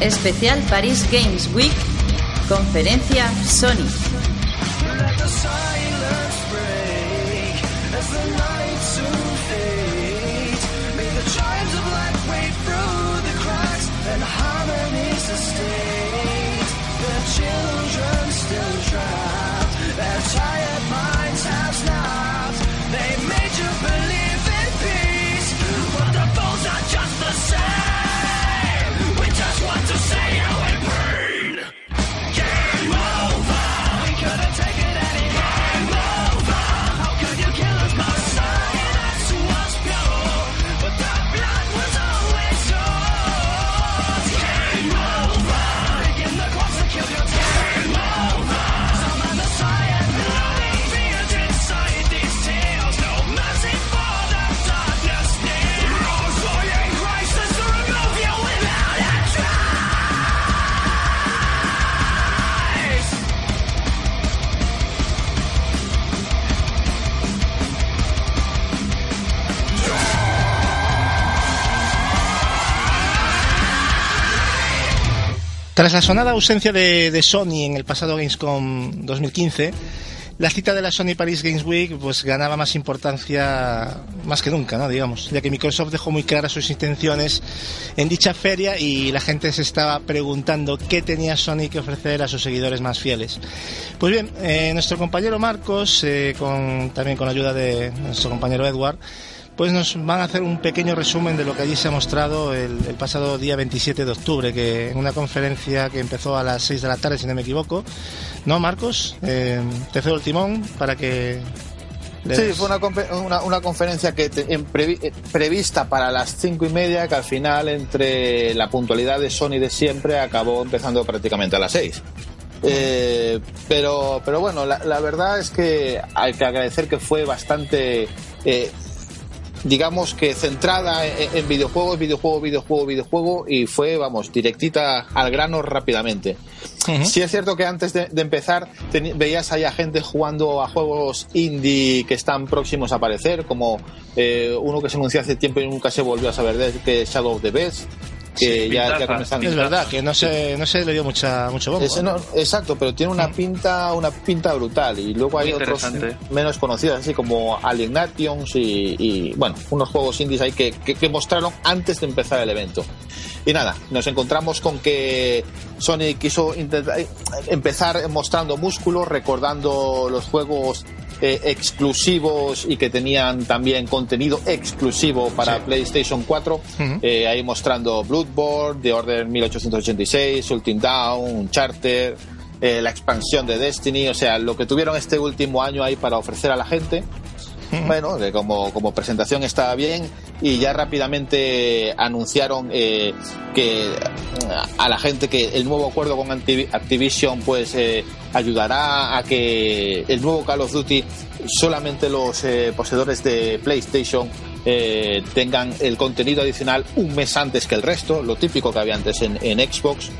Especial Paris Games Week, conferencia Sony. Tras la sonada ausencia de, Sony en el pasado Gamescom 2015, la cita de la Sony Paris Games Week pues ganaba más importancia más que nunca, ¿no? digamos, ya que Microsoft dejó muy claras sus intenciones en dicha feria y la gente se estaba preguntando qué tenía Sony que ofrecer a sus seguidores más fieles. Pues bien, eh, nuestro compañero Marcos, eh, con, también con la ayuda de nuestro compañero Edward, pues nos van a hacer un pequeño resumen de lo que allí se ha mostrado el, pasado día 27 de octubre, que en una conferencia que empezó a las 6 de la tarde, si no me equivoco. ¿No, Marcos? Eh, te cedo el timón para que... Sí, fue una, una, conferencia que eh, prevista para las cinco y media, que al final, entre la puntualidad de Sony de siempre, acabó empezando prácticamente a las 6. Eh, pero, pero bueno, la, verdad es que hay que agradecer que fue bastante digamos que centrada en, videojuegos, videojuego, videojuego, videojuego y fue, vamos, directita al grano rápidamente. Sí es cierto que antes de, empezar veías ahí a gente jugando a juegos indie que están próximos a aparecer, como eh, uno que se anunció hace tiempo y nunca se volvió a saber de que es Shadow of the Beast que ya, Es verdad, que no se, no se le dio mucha, mucho bombo. exacto, pero tiene una pinta una pinta brutal. Y luego hay otros menos conocidos, así como Alienations y, y, bueno, unos juegos indies ahí que, que, mostraron antes de empezar el evento. Y nada, nos encontramos con que Sony quiso empezar mostrando músculos, recordando los juegos eh, exclusivos y que tenían también contenido exclusivo para PlayStation 4. Eh, ahí mostrando Bloodborne, The Order 1886, Ultimate Down, Charter, eh, la expansión de Destiny, o sea, lo que tuvieron este último año ahí para ofrecer a la gente. Bueno, como, como presentación estaba bien y ya rápidamente anunciaron que a la gente que el nuevo acuerdo con Activision pues ayudará a que el nuevo Call of Duty solamente los eh, poseedores de PlayStation eh, tengan el contenido adicional un mes antes que el resto, lo típico que había antes en, Xbox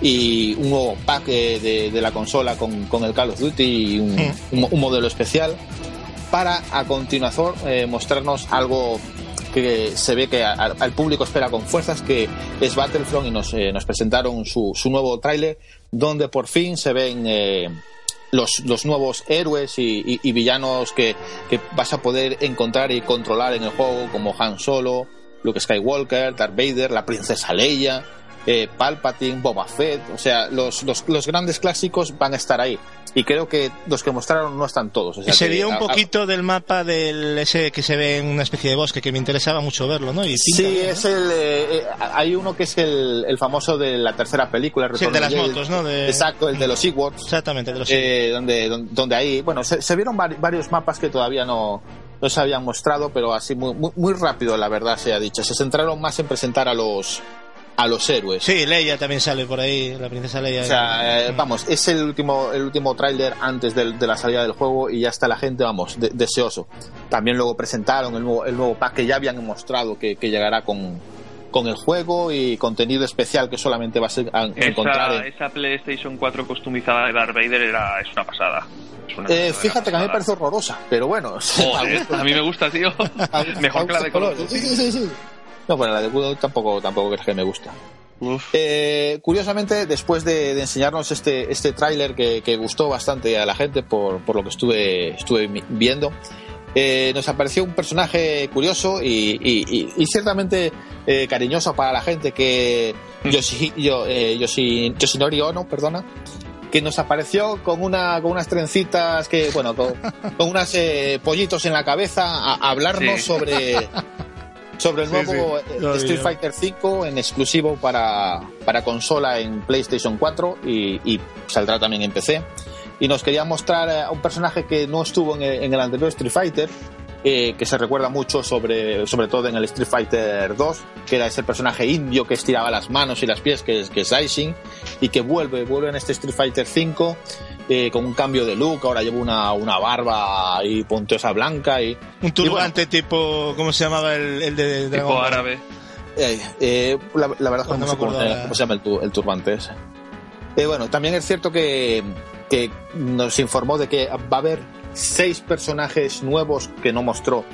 y un nuevo pack eh, de, la consola con, el Call of Duty y un, hmm. modelo especial para a continuación mostrarnos algo que se ve que al público espera con fuerzas que es Battlefront y nos, nos presentaron su, su nuevo tráiler donde por fin se ven eh, los, los, nuevos héroes y, villanos que, vas a poder encontrar y controlar en el juego, como Han Solo, Luke Skywalker, Darth Vader, la princesa Leia, eh, Palpatine, Boba Fett, o sea, los, los, grandes clásicos van a estar ahí. Y creo que los que mostraron no están todos. Sería un poquito del mapa del ese que se ve en una especie de bosque que me interesaba mucho verlo, ¿no? Y sí, es el. Eh, eh, hay uno que es el, el, famoso de la tercera película, sí, el de las motos, ¿no? Exacto, el de los Ewoks. Exactamente, de los donde, donde, donde, ahí, bueno, se, vieron varios mapas que todavía no, no se habían mostrado, pero así muy, muy, muy rápido, la verdad, se ha dicho. Se centraron más en presentar a los a los héroes. Sí, Leia también sale por ahí, la princesa Leia. O sea, eh, vamos, es el último, el último tráiler antes de, la salida del juego y ya está la gente, vamos, deseoso. También luego presentaron el nuevo, el nuevo pack que ya habían mostrado que, llegará con, con el juego y contenido especial que solamente vas a encontrar en... esa PlayStation 4 customizada de Darth Vader era, es una pasada. Eh, fíjate que a mí me parece horrorosa, pero bueno. a mí me gusta, tío. Mejor que la de color. Sí, sí, sí. No, bueno, la de Kudo tampoco, tampoco es que me gusta. Eh, curiosamente, después de, enseñarnos este, este tráiler que, gustó bastante a la gente por, por lo que estuve, estuve viendo, eh, nos apareció un personaje curioso y, ciertamente eh, cariñoso para la gente que mm. Yoshi, yo, eh, Yoshinori Ono, perdona, que nos apareció con una con unas trencitas que bueno con, unos pollitos en la cabeza a, hablarnos sobre sobre el nuevo Street Fighter V en exclusivo para, para consola en PlayStation 4 y, y saldrá también en PC y nos quería mostrar a un personaje que no estuvo en el, anterior Street Fighter, eh, que se recuerda mucho sobre, sobre todo en el Street Fighter 2, que era ese personaje indio que estiraba las manos y las pies, que es, que es Aishin, y que vuelve, vuelve en este Street Fighter 5 eh, con un cambio de look, ahora lleva una, una barba y puntosa blanca y... Un turbante tipo, ¿cómo se llamaba el, el de Dragon Tipo árabe. Eh, la, verdad es que no, sé cómo, se llama el, el turbante ese. bueno, también es cierto que que nos informó de que va a haber seis personajes nuevos que no mostró,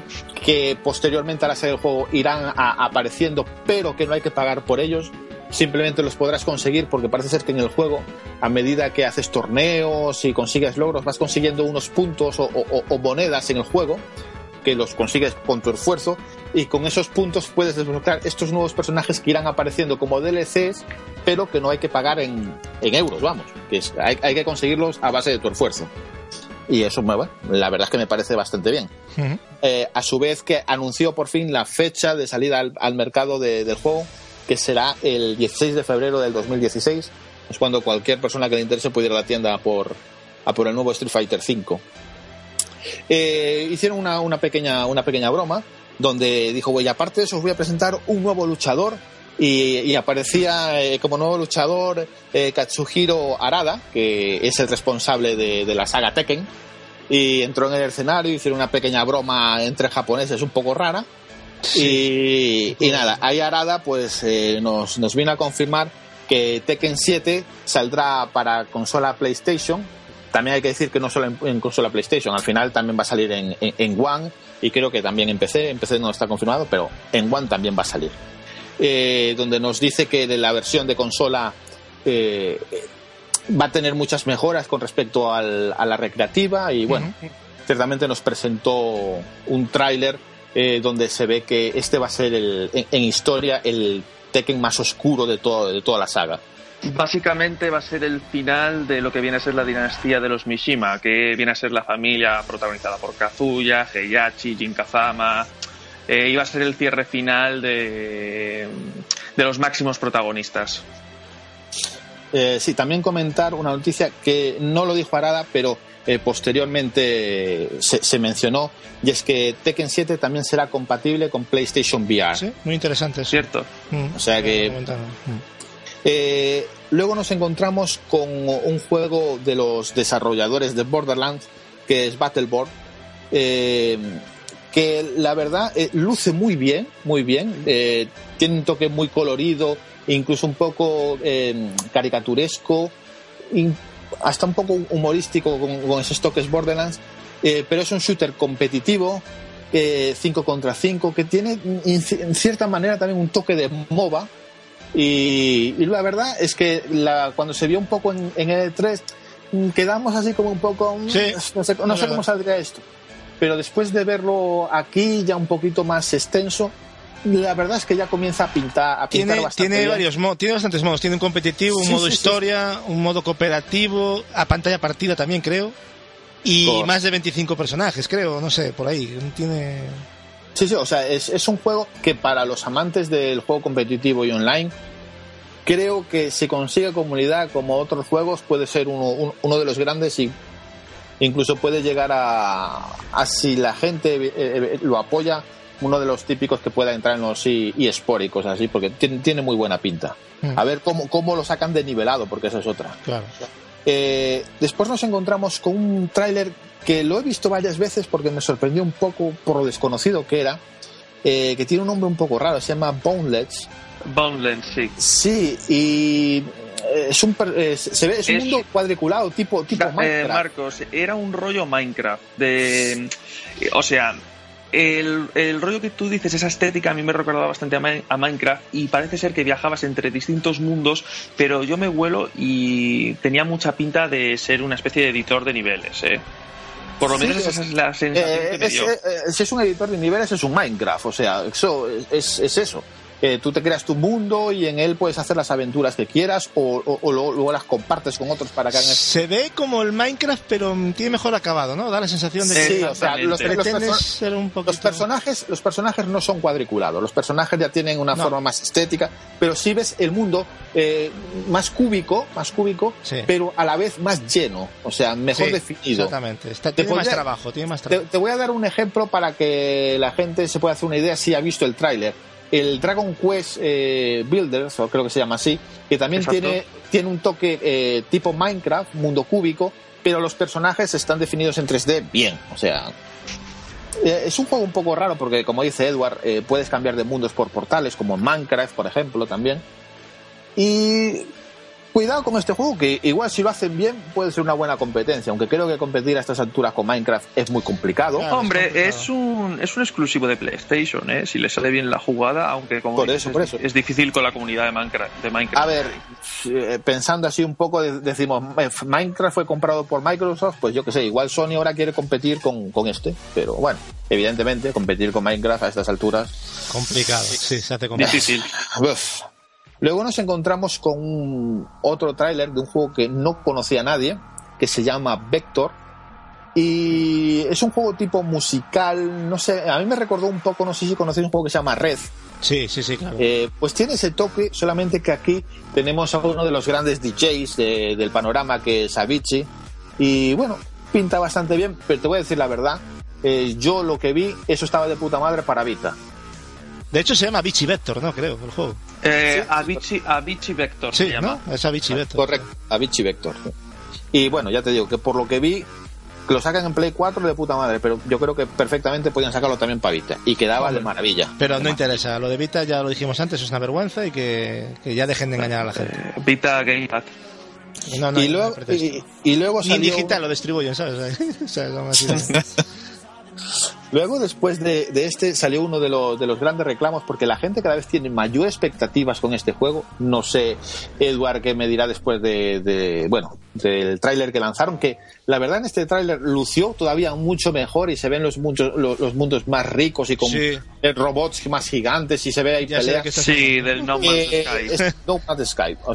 que posteriormente a la serie del juego irán apareciendo, pero que no hay que pagar por ellos. Simplemente los podrás conseguir porque parece ser que en el juego, a medida que haces torneos y consigues logros, vas consiguiendo unos puntos o monedas en el juego que los consigues con tu esfuerzo y con esos puntos puedes desbloquear estos nuevos personajes que irán apareciendo como DLCs, pero que no hay que pagar en, euros, vamos, que hay, que conseguirlos a base de tu esfuerzo. Y eso, bueno, la verdad es que me parece bastante bien. Eh, a su vez que anunció por fin la fecha de salida al, mercado del juego, que será el 16 de febrero del 2016. Es cuando cualquier persona que le interese puede ir a la tienda por, a por el nuevo Street Fighter V. Eh, hicieron una, pequeña, una pequeña broma donde dijo, y aparte de eso os voy a presentar un nuevo luchador y, aparecía eh, como nuevo luchador eh, Katsuhiro Arada, que es el responsable de, la saga Tekken, y entró en el escenario, hicieron una pequeña broma entre japoneses un poco rara. Y, nada, ahí Arada pues nos, nos vino a confirmar que Tekken 7 saldrá para consola PlayStation. También hay que decir que no solo en, consola PlayStation, al final también va a salir en, en, One y creo que también en PC, en PC no está confirmado, pero en One también va a salir. Eh, donde nos dice que de la versión de consola eh, va a tener muchas mejoras con respecto a la recreativa y bueno, ciertamente nos presentó un tráiler eh, donde se ve que este va a ser el, en, historia el Tekken más oscuro de, todo, de toda la saga. Básicamente va a ser el final de lo que viene a ser la dinastía de los Mishima, que viene a ser la familia protagonizada por Kazuya, Heihachi, Jin Kazama. Eh, iba a ser el cierre final de, de los máximos protagonistas. Eh, sí, también comentar una noticia que no lo dijo Arada, pero eh, posteriormente se, mencionó, y es que Tekken 7 también será compatible con PlayStation VR. Sí, muy interesante. Cierto. Mm. O sea que eh, luego nos encontramos con un juego de los desarrolladores de Borderlands, que es Battleborn, eh, que la verdad eh, luce muy bien, muy bien, tiene un toque muy colorido, incluso un poco caricaturesco, hasta un poco humorístico con, esos toques Borderlands, pero es un shooter competitivo, 5 contra 5, que tiene en cierta manera también un toque de MOBA, y, la verdad es que la, cuando se vio un poco en, en E3, mm, quedamos así como un poco. Mm, no sé, cómo saldría esto. Pero después de verlo aquí, ya un poquito más extenso, la verdad es que ya comienza a pintar, a tiene, bastante tiene varios modos, tiene bastantes modos. Tiene un competitivo, un modo historia, un modo cooperativo, a pantalla partida también, creo. Y más de 25 personajes, creo, no sé, por ahí. Tiene. Sí, sí, o sea, es, es un juego que para los amantes del juego competitivo y online, creo que si consigue comunidad como otros juegos puede ser uno, uno de los grandes y incluso puede llegar a, a si la gente eh, eh, lo apoya, uno de los típicos que pueda entrar en los eSport y cosas así, porque tiene, tiene muy buena pinta. Mm. A ver cómo, cómo lo sacan de nivelado, porque esa es otra. Claro. Eh, después nos encontramos con un tráiler que lo he visto varias veces porque me sorprendió un poco por lo desconocido que era, eh, que tiene un nombre un poco raro, se llama Boneless. Boneless, sí. Sí, y eh, es un, se ve, es un mundo cuadriculado, tipo, tipo Minecraft. Marcos, era un rollo Minecraft. De, o sea, el, el, rollo que tú dices, esa estética, a mí me recordaba bastante a, Minecraft y parece ser que viajabas entre distintos mundos, pero yo me vuelo y tenía mucha pinta de ser una especie de editor de niveles. ¿eh? Por lo menos esa es la sensación eh, que me dio. Eh, si es un editor de niveles, es un Minecraft, o sea, eso es, es eso tú te creas tu mundo y en él puedes hacer las aventuras que quieras o, luego, las compartes con otros para que hagan... Se ve como el Minecraft, pero tiene mejor acabado, ¿no? Da la sensación de que sí, o sea, los, personajes, los personajes no son cuadriculados, los personajes ya tienen una forma más estética, pero sí ves el mundo eh, más cúbico, más cúbico, pero a la vez más lleno, o sea, mejor definido. Exactamente, tiene más trabajo, tiene más trabajo. te voy a dar un ejemplo para que la gente se pueda hacer una idea si ha visto el tráiler el Dragon Quest eh, Builders, o creo que se llama así, que también tiene, tiene un toque eh, tipo Minecraft, mundo cúbico, pero los personajes están definidos en 3D bien, o sea... Eh, es un juego un poco raro porque, como dice Edward, puedes cambiar de mundos por portales, como en Minecraft, por ejemplo, también. Y Cuidado con este juego, que igual si lo hacen bien puede ser una buena competencia, aunque creo que competir a estas alturas con Minecraft es muy complicado. Hombre, es, un, es un exclusivo de PlayStation, ¿eh? si le sale bien la jugada, aunque como por eso, por eso. es difícil con la comunidad de Minecraft, de Minecraft. A ver, eh, pensando así un poco, decimos, eh, Minecraft fue comprado por Microsoft, pues yo que sé, igual Sony ahora quiere competir con, con este, pero bueno, evidentemente competir con Minecraft a estas alturas... Complicado, sí, se hace complicado. Difícil. Luego nos encontramos con otro tráiler de un juego que no conocía nadie, que se llama Vector. Y es un juego tipo musical, no sé, a mí me recordó un poco, no sé si conocéis un juego que se llama Red. Sí, sí, sí, claro. Eh, pues tiene ese toque, solamente que aquí tenemos a uno de los grandes DJs del panorama, que es Avicii. Y bueno, pinta bastante bien, pero te voy a decir la verdad, eh, yo lo que vi, eso estaba de puta madre para Vita. De hecho se llama Avicii Vector, ¿no? Creo, el juego. Eh, Avicii, Vector sí, se llama. ¿no? Es Avicii Vector. Correcto, Avicii Vector. Y bueno, ya te digo que por lo que vi, lo sacan en Play 4 de puta madre, pero yo creo que perfectamente podían sacarlo también para Vita y quedaba de maravilla. Pero no interesa, lo de Vita ya lo dijimos antes, es una vergüenza y que, ya dejen de engañar a la gente. Eh, Vita Gamepad. No, no, y, luego, y, luego salió... digital lo distribuyen, ¿sabes? o sea, Luego, después de, este, salió uno de, de, los grandes reclamos porque la gente cada vez tiene mayor expectativas con este juego. No sé, Edward, qué me dirá después de, bueno, del tráiler que lanzaron, que la verdad en este tráiler lució todavía mucho mejor y se ven los, muchos, los, mundos más ricos y con robots más gigantes y se ve ahí peleas. Sí, del No Man's eh, Sky. no Man's Sky, o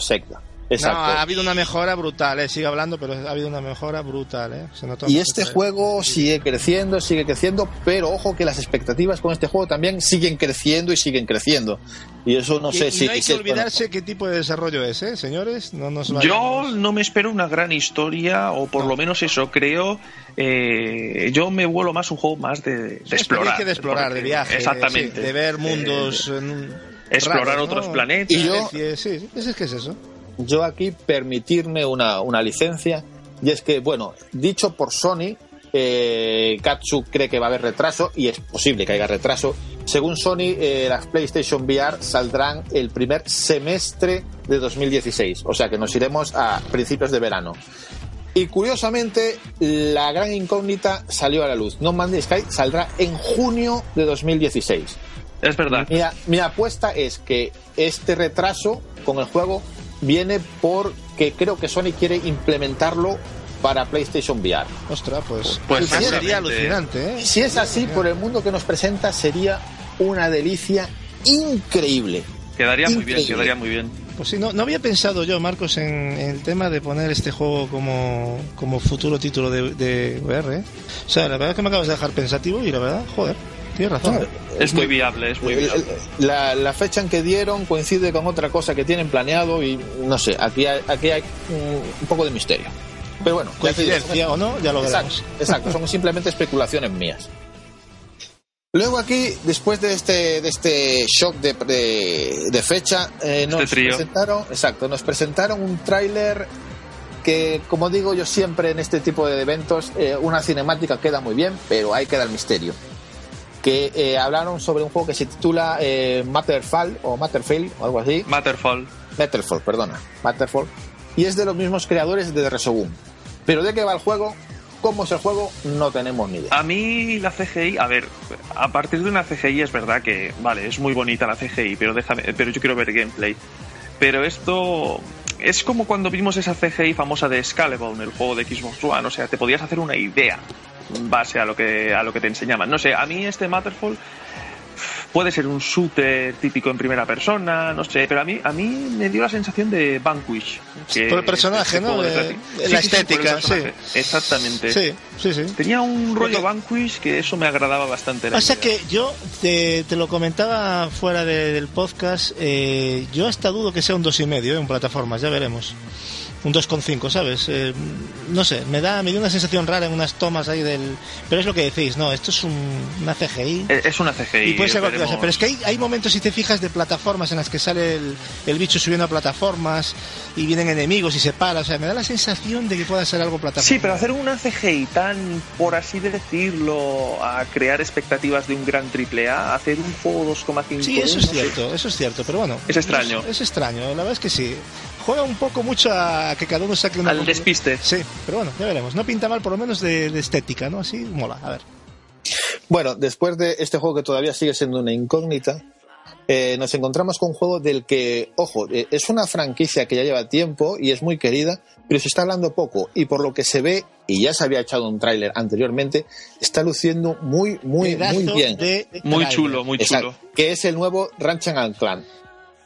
no, ha habido una mejora brutal, ¿eh? sigue hablando, pero ha habido una mejora brutal. ¿eh? y este juego sigue creciendo, sigue creciendo, pero ojo que las expectativas con este juego también siguen creciendo y siguen creciendo. Y eso no sé si... No hay que olvidarse qué tipo de desarrollo es, ¿eh, señores? No nos Yo no me espero una gran historia, o por lo menos eso creo. Eh, yo me vuelo más un juego más de, explorar. de explorar, de viaje. Exactamente. De, ver mundos... explorar otros planetas. Y yo, sí, es que es eso yo aquí permitirme una, una licencia, y es que, bueno, dicho por Sony, eh, Katsu cree que va a haber retraso, y es posible que haya retraso. Según Sony, eh, las PlayStation VR saldrán el primer semestre de 2016, o sea que nos iremos a principios de verano. Y curiosamente, la gran incógnita salió a la luz. No Man's Sky saldrá en junio de 2016. Es verdad. mi apuesta es que este retraso con el juego viene porque creo que Sony quiere implementarlo para PlayStation VR. Ostras, pues, pues sería alucinante. ¿eh? Si es así, por el mundo que nos presenta, sería una delicia increíble. Quedaría muy bien, quedaría muy bien. Pues sí, no, no había pensado yo, Marcos, en, el tema de poner este juego como, como futuro título de, de VR. ¿eh? O sea, la verdad es que me acabas de dejar pensativo y la verdad, joder. Tienes razón. es muy viable, es muy viable. La, fecha en que dieron coincide con otra cosa que tienen planeado y no sé, aquí hay, aquí hay un, poco de misterio. Pero bueno, coincidencia o no, ya lo veremos. Exacto, son simplemente especulaciones mías. Luego aquí, después de este, de este shock de, de, fecha, eh, este nos presentaron, exacto, nos presentaron un tráiler que, como digo yo siempre en este tipo de eventos, eh, una cinemática queda muy bien, pero ahí queda el misterio que eh, hablaron sobre un juego que se titula eh, Matterfall o Matterfall o algo así. Matterfall. Matterfall, perdona. Matterfall. Y es de los mismos creadores de Resogun. Pero de qué va el juego, cómo es el juego, no tenemos ni idea. A mí la CGI, a ver, a partir de una CGI es verdad que, vale, es muy bonita la CGI, pero déjame, pero yo quiero ver gameplay. Pero esto es como cuando vimos esa CGI famosa de Scalable, el juego de Xbox One, o sea, te podías hacer una idea base a lo que a lo que te enseñaban. No sé, a mí este Matterfall puede ser un shooter típico en primera persona, no sé, pero a mí a mí me dio la sensación de Vanquish. por el personaje, ¿no? la estética, sí, Exactamente. Sí, sí, sí. Tenía un rollo Vanquish que eso me agradaba bastante. o sea que yo te, lo comentaba fuera del podcast, eh, yo hasta dudo que sea un dos y medio en plataformas, ya veremos un 2,5, ¿sabes? Eh, no sé, me da, me dio una sensación rara en unas tomas ahí del... Pero es lo que decís, no, esto es un, una CGI. Eh, es una CGI. Y puede ser cualquier cosa, pero es que hay, hay momentos, si te fijas, de plataformas en las que sale el, el, bicho subiendo a plataformas y vienen enemigos y se para, o sea, me da la sensación de que pueda ser algo plataforma. Sí, pero hacer una CGI tan, por así decirlo, a crear expectativas de un gran triple A, hacer un juego 2,5... Sí, eso es cierto, eso es cierto, pero bueno... Es extraño. Es, es extraño, la verdad es que sí juega un poco mucho a que cada uno saque una. Al despiste. Sí, pero bueno, ya veremos. No pinta mal, por lo menos de, estética, ¿no? Así mola, a ver. Bueno, después de este juego que todavía sigue siendo una incógnita, eh, nos encontramos con un juego del que, ojo, eh, es una franquicia que ya lleva tiempo y es muy querida, pero se está hablando poco y por lo que se ve, y ya se había echado un tráiler anteriormente, está luciendo muy, muy, muy bien. muy chulo, muy chulo. que es el nuevo Ratchet Clan.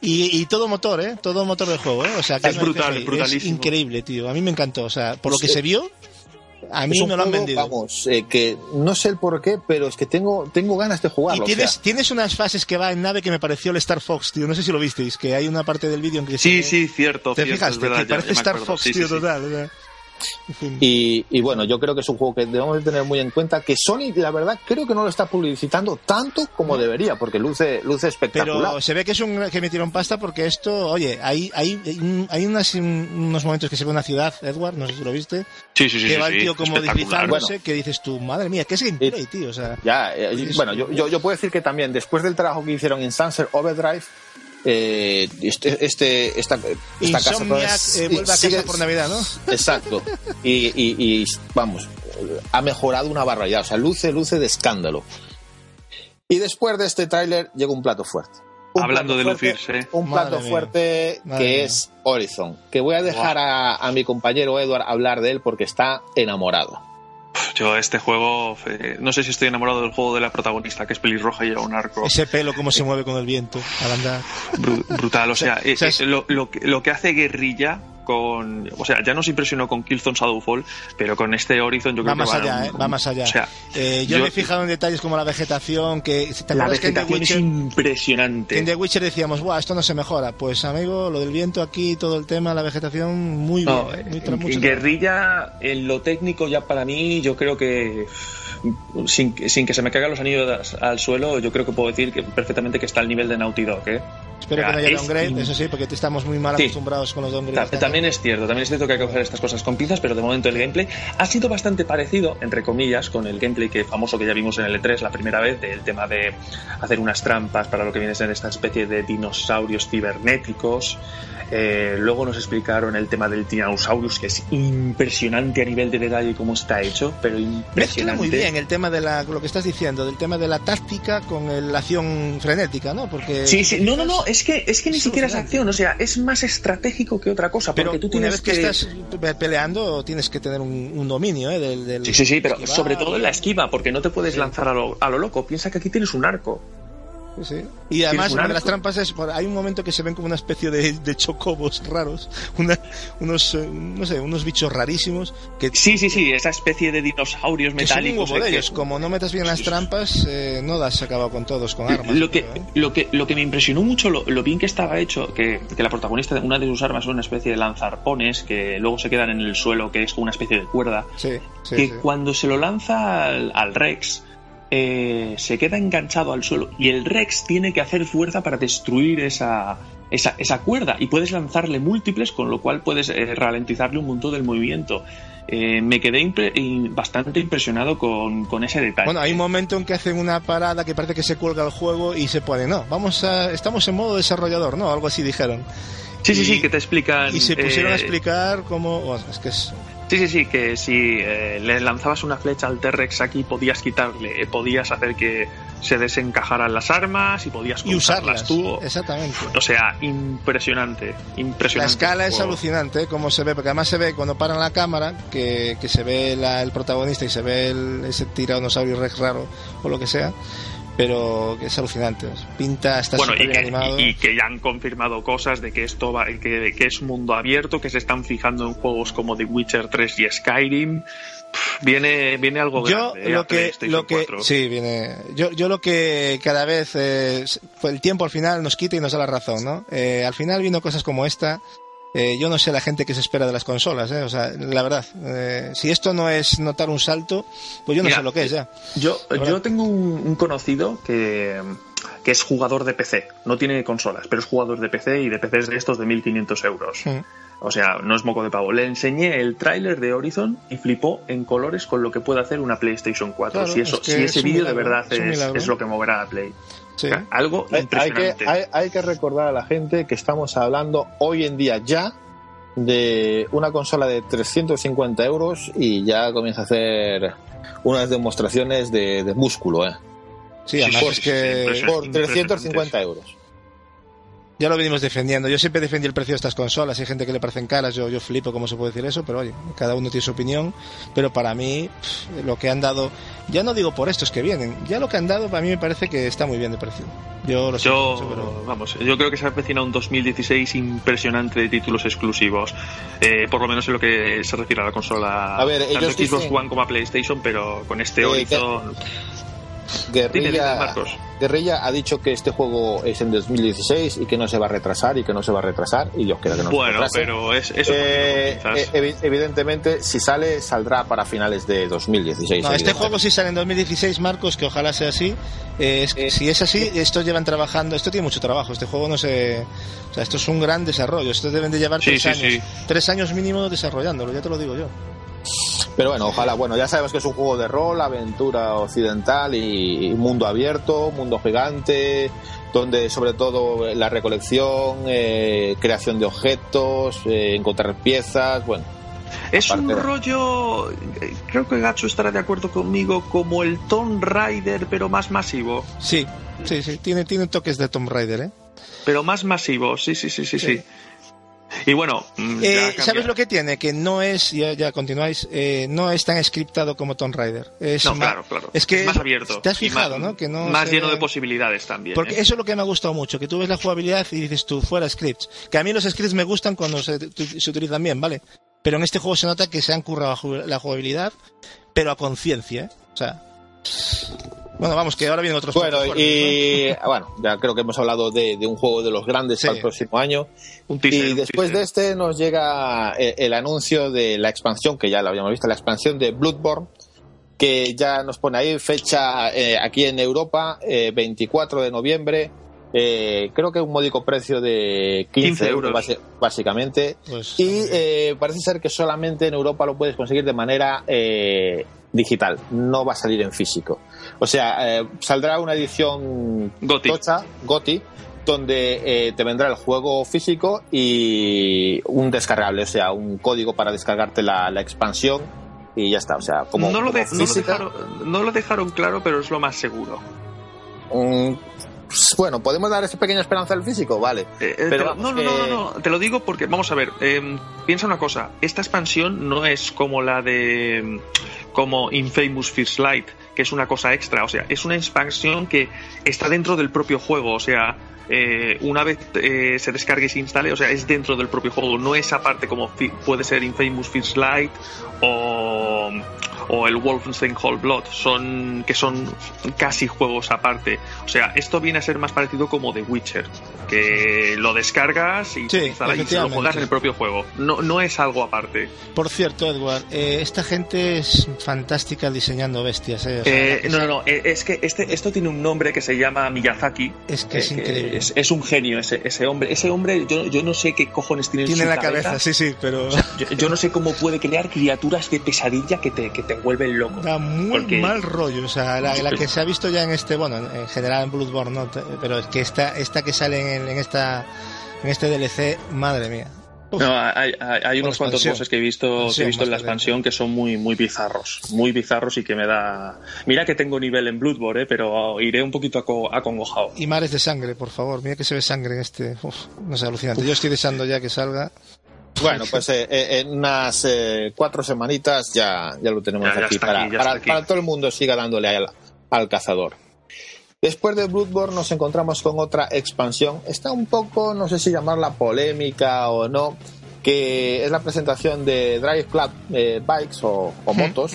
Y, todo motor, ¿eh? Todo motor del juego, ¿eh? O sea, que es brutal, Es increíble, tío. A mí me encantó. O sea, por lo que se vio, a mí me lo han vendido. Vamos, eh, que no sé el por qué, pero es que tengo, tengo ganas de jugarlo. Y tienes, tienes unas fases que va en nave que me pareció el Star Fox, tío. No sé si lo visteis, que hay una parte del vídeo en que Sí, sí, cierto. ¿Te fijas? que parece Star Fox, tío, total. Y, bueno, yo creo que es un juego que debemos de tener muy en cuenta que Sony, la verdad, creo que no lo está publicitando tanto como debería, porque luce, luce espectacular. Pero se ve que es un que metieron pasta porque esto, oye, hay, hay, hay unos momentos que se ve una ciudad, Edward, no sé si lo viste. Sí, sí, sí. Que va el tío como deslizándose, que dices tú, madre mía, ¿qué es gameplay, tío? O sea, ya, eh, bueno, yo, yo, yo puedo decir que también después del trabajo que hicieron en Sunset Overdrive, eh, este, este, esta, esta casa eh, vuelve a casa por Navidad, ¿no? Exacto. Y, vamos, ha mejorado una barbaridad. O sea, luce, luce de escándalo. Y después de este tráiler llega un plato fuerte. Hablando de lucirse. Un plato fuerte que es Horizon. Que voy a dejar a, a mi compañero Edward hablar de él porque está enamorado. Yo este juego, eh, no sé si estoy enamorado del juego de la protagonista, que es pelirroja y lleva un arco. Ese pelo, cómo se mueve con el viento al andar. brutal, o sea, eh, eh, lo, lo, que hace guerrilla con. O sea, ya nos impresionó con Killzone Shadowfall, pero con este Horizon yo creo va que más allá, va más allá. yo, me he fijado en detalles como la vegetación, que. la vegetación es impresionante. en The Witcher decíamos, Buah, esto no se mejora. Pues, amigo, lo del viento aquí, todo el tema, la vegetación, muy bien. muy, guerrilla, en lo técnico, ya para mí, yo creo que sin, sin, que se me caigan los anillos al suelo, yo creo que puedo decir que perfectamente que está al nivel de Naughty Dog. ¿eh? Espero que no haya downgrade, eso sí, porque estamos muy mal acostumbrados con los downgrades. también es cierto, también es cierto que hay que coger estas cosas con pinzas, pero de momento el gameplay ha sido bastante parecido, entre comillas, con el gameplay que famoso que ya vimos en el E3 la primera vez, del tema de hacer unas trampas para lo que viene a ser esta especie de dinosaurios cibernéticos. Eh, luego nos explicaron el tema del Tyrannosaurus, que es impresionante a nivel de detalle cómo está hecho, pero impresionante. muy bien el tema de la, lo que estás diciendo, del tema de la táctica con la acción frenética, ¿no? Porque sí, sí, no, no, no, es que es que ni siquiera es acción, o sea, es más estratégico que otra cosa, porque pero tú tienes que... estás peleando tienes que tener un, dominio, ¿eh? Del, sí, sí, sí, pero sobre todo en la esquiva, porque no te puedes lanzar a lo, a lo loco. Piensa que aquí tienes un arco. Y además, una de las trampas es, hay un momento que se ven como una especie de, de chocobos raros, unos, eh, no sé, unos bichos rarísimos. Que, sí, sí, sí, esa especie de dinosaurios metálicos. de ellos. Como no metas bien las trampas, eh, no das acabado con todos, con armas. Lo que, ¿eh? lo que, lo que me impresionó mucho, lo, bien que estaba hecho, que, que, la protagonista, una de sus armas es una especie de lanzarpones que luego se quedan en el suelo, que es como una especie de cuerda. que cuando se lo lanza al Rex, eh, se queda enganchado al suelo y el Rex tiene que hacer fuerza para destruir esa, esa, esa cuerda y puedes lanzarle múltiples, con lo cual puedes eh, ralentizarle un montón del movimiento. Eh, me quedé bastante impresionado con, con, ese detalle. Bueno, hay un momento en que hacen una parada que parece que se cuelga el juego y se pone, no, vamos a, estamos en modo desarrollador, ¿no? Algo así dijeron. Sí, sí, sí, que te explican. Y se pusieron a explicar cómo. Oh, es que es Sí, sí, sí, que si eh, le lanzabas una flecha al T-Rex aquí podías quitarle, eh, podías hacer que se desencajaran las armas y podías y usarlas tú. Exactamente. O sea, impresionante, impresionante. La escala es alucinante, ¿eh? como se ve, porque además se ve cuando paran la cámara, que, que se ve el protagonista y se ve el, ese tiranosaurio rex raro o lo que sea pero es alucinante. Pinta, está bueno, y animado. Y, que ya han confirmado cosas de que esto va, que, que, es mundo abierto, que se están fijando en juegos como The Witcher 3 y Skyrim. viene, viene algo yo grande, lo que, lo que sí viene yo, yo lo que cada vez eh, el tiempo al final nos quita y nos da la razón no eh, al final vino cosas como esta eh, yo no sé la gente que se espera de las consolas, ¿eh? o sea, la verdad, eh, si esto no es notar un salto, pues yo no sé lo que es ya. Yo, yo tengo un, conocido que, que, es jugador de PC, no tiene consolas, pero es jugador de PC y de PCs de estos de 1500 euros. Mm. O sea, no es moco de pavo. Le enseñé el tráiler de Horizon y flipó en colores con lo que puede hacer una PlayStation 4. si, eso, si ese vídeo de verdad es, es, lo que moverá la Play. Algo impresionante. Hay que, hay, que recordar a la gente que estamos hablando hoy en día ya de una consola de 350 euros y ya comienza a hacer unas demostraciones de, músculo, ¿eh? Sí, además es que por 350 euros ya lo venimos defendiendo. Yo siempre defendí el precio de estas consolas. Hay gente que le parecen caras, yo, yo flipo cómo se puede decir eso, pero oye, cada uno tiene su opinión. Pero para mí, lo que han dado, ya no digo por estos que vienen, ya lo que han dado para mí me parece que está muy bien de precio. Yo lo sé. Yo, vamos, yo creo que se avecina un 2016 impresionante de títulos exclusivos. Eh, por lo menos en lo que se refiere a la consola. A ver, tanto Xbox One como a PlayStation, pero con este eh, Horizon. Guerrilla, Guerrilla ha dicho que este juego es en 2016 y que no se va a retrasar y que no se va a retrasar y yo creo que no bueno, pero es eso eh, eh, evidentemente si sale saldrá para finales de 2016 este juego si sale en 2016 Marcos que ojalá sea así eh, si es así estos llevan trabajando esto tiene mucho trabajo este juego no se o sea esto es un gran desarrollo esto deben de llevar tres años tres años mínimo desarrollándolo ya te lo digo yo pero bueno, ojalá, bueno, ya sabemos que es un juego de rol, aventura occidental y, mundo abierto, mundo gigante, donde sobre todo la recolección, eh, creación de objetos, eh, encontrar piezas, bueno. Es un rollo, creo que Gacho estará de acuerdo conmigo, como el Tomb Raider, pero más masivo. Sí, sí, sí, tiene, tiene toques de Tomb Raider, ¿eh? Pero más masivo, sí, sí, sí, sí. sí. Y bueno, mm, eh, ¿sabes lo que tiene? Que no es, ya, ya continuáis, eh, no es tan scriptado como Tomb Raider. Es no, claro, claro. Es que más abierto. Te has fijado, ¿no? Que no más lleno de posibilidades también. Porque ¿eh? eso es lo que me ha gustado mucho, que tú ves la jugabilidad y dices tú, fuera scripts. Que a mí los scripts me gustan cuando se, se utilizan bien, ¿vale? Pero en este juego se nota que se han currado la jugabilidad, pero a conciencia, ¿eh? O sea, bueno, vamos, que ahora vienen otros Bueno, y bueno, ya creo que hemos hablado de, un juego de los grandes para el próximo año. y después de este nos llega eh, el, anuncio de la expansión, que ya lo habíamos visto, la expansión de Bloodborne, que ya nos pone ahí fecha eh, aquí en Europa, 24 eh, de noviembre. creo que un módico precio de 15, euros, básicamente. Pues, y parece ser que solamente en Europa lo puedes conseguir de manera digital, no va a salir en físico. O sea, eh, saldrá una edición tocha, Goti donde eh, te vendrá el juego físico y un descargable, o sea, un código para descargarte la, expansión y ya está. O sea, como. No lo, no, lo dejaron, claro, pero es lo más seguro. Mm, bueno, ¿podemos dar esa pequeña esperanza al físico? Vale. Eh, pero no, no, no, no, te lo digo porque, vamos a ver, em, piensa una cosa, esta expansión no es como la de como Infamous First Light, que es una cosa extra, o sea, es una expansión que está dentro del propio juego, o sea, eh, una vez eh, se descargue y se instale, o sea, es dentro del propio juego, no es aparte como puede ser Infamous First Light o, o el Wolfenstein Whole Blood, son, que son casi juegos aparte. O sea, esto viene a ser más parecido como The Witcher, que lo descargas y, Sí, lo juegas en el propio juego. No, no es algo aparte. Por cierto, Edward, eh, esta gente es fantástica diseñando bestias. ¿eh? eh no, no, no, es que este, esto tiene un nombre que se llama Miyazaki. Es que es increíble. Es, un genio ese, ese hombre. Ese hombre, yo, yo no sé qué cojones tiene, tiene en la cabeza. Sí, sí, pero. yo, no sé cómo puede crear criaturas de pesadilla que te, que te vuelven loco. Da muy mal rollo. O sea, la, que se ha visto ya en este, bueno, en general en Bloodborne, ¿no? pero es que esta, esta que sale en, en esta en este DLC, madre mía. No, hay, hay, unos cuantos bosses que he visto, que he visto en la expansión que son muy, muy bizarros, muy bizarros y que me da. Mira que tengo nivel en Bloodborne, ¿eh? pero iré un poquito acongojado. Y mares de sangre, por favor. Mira que se ve sangre en este. no sé, alucinante. Yo estoy deseando ya que salga. Bueno, pues eh, eh, en unas cuatro semanitas ya, ya lo tenemos aquí, para, para, todo el mundo siga dándole al cazador. Después de Bloodborne nos encontramos con otra expansión. Está un poco, no sé si llamarla polémica o no, que es la presentación de Drive Club eh, Bikes o, motos,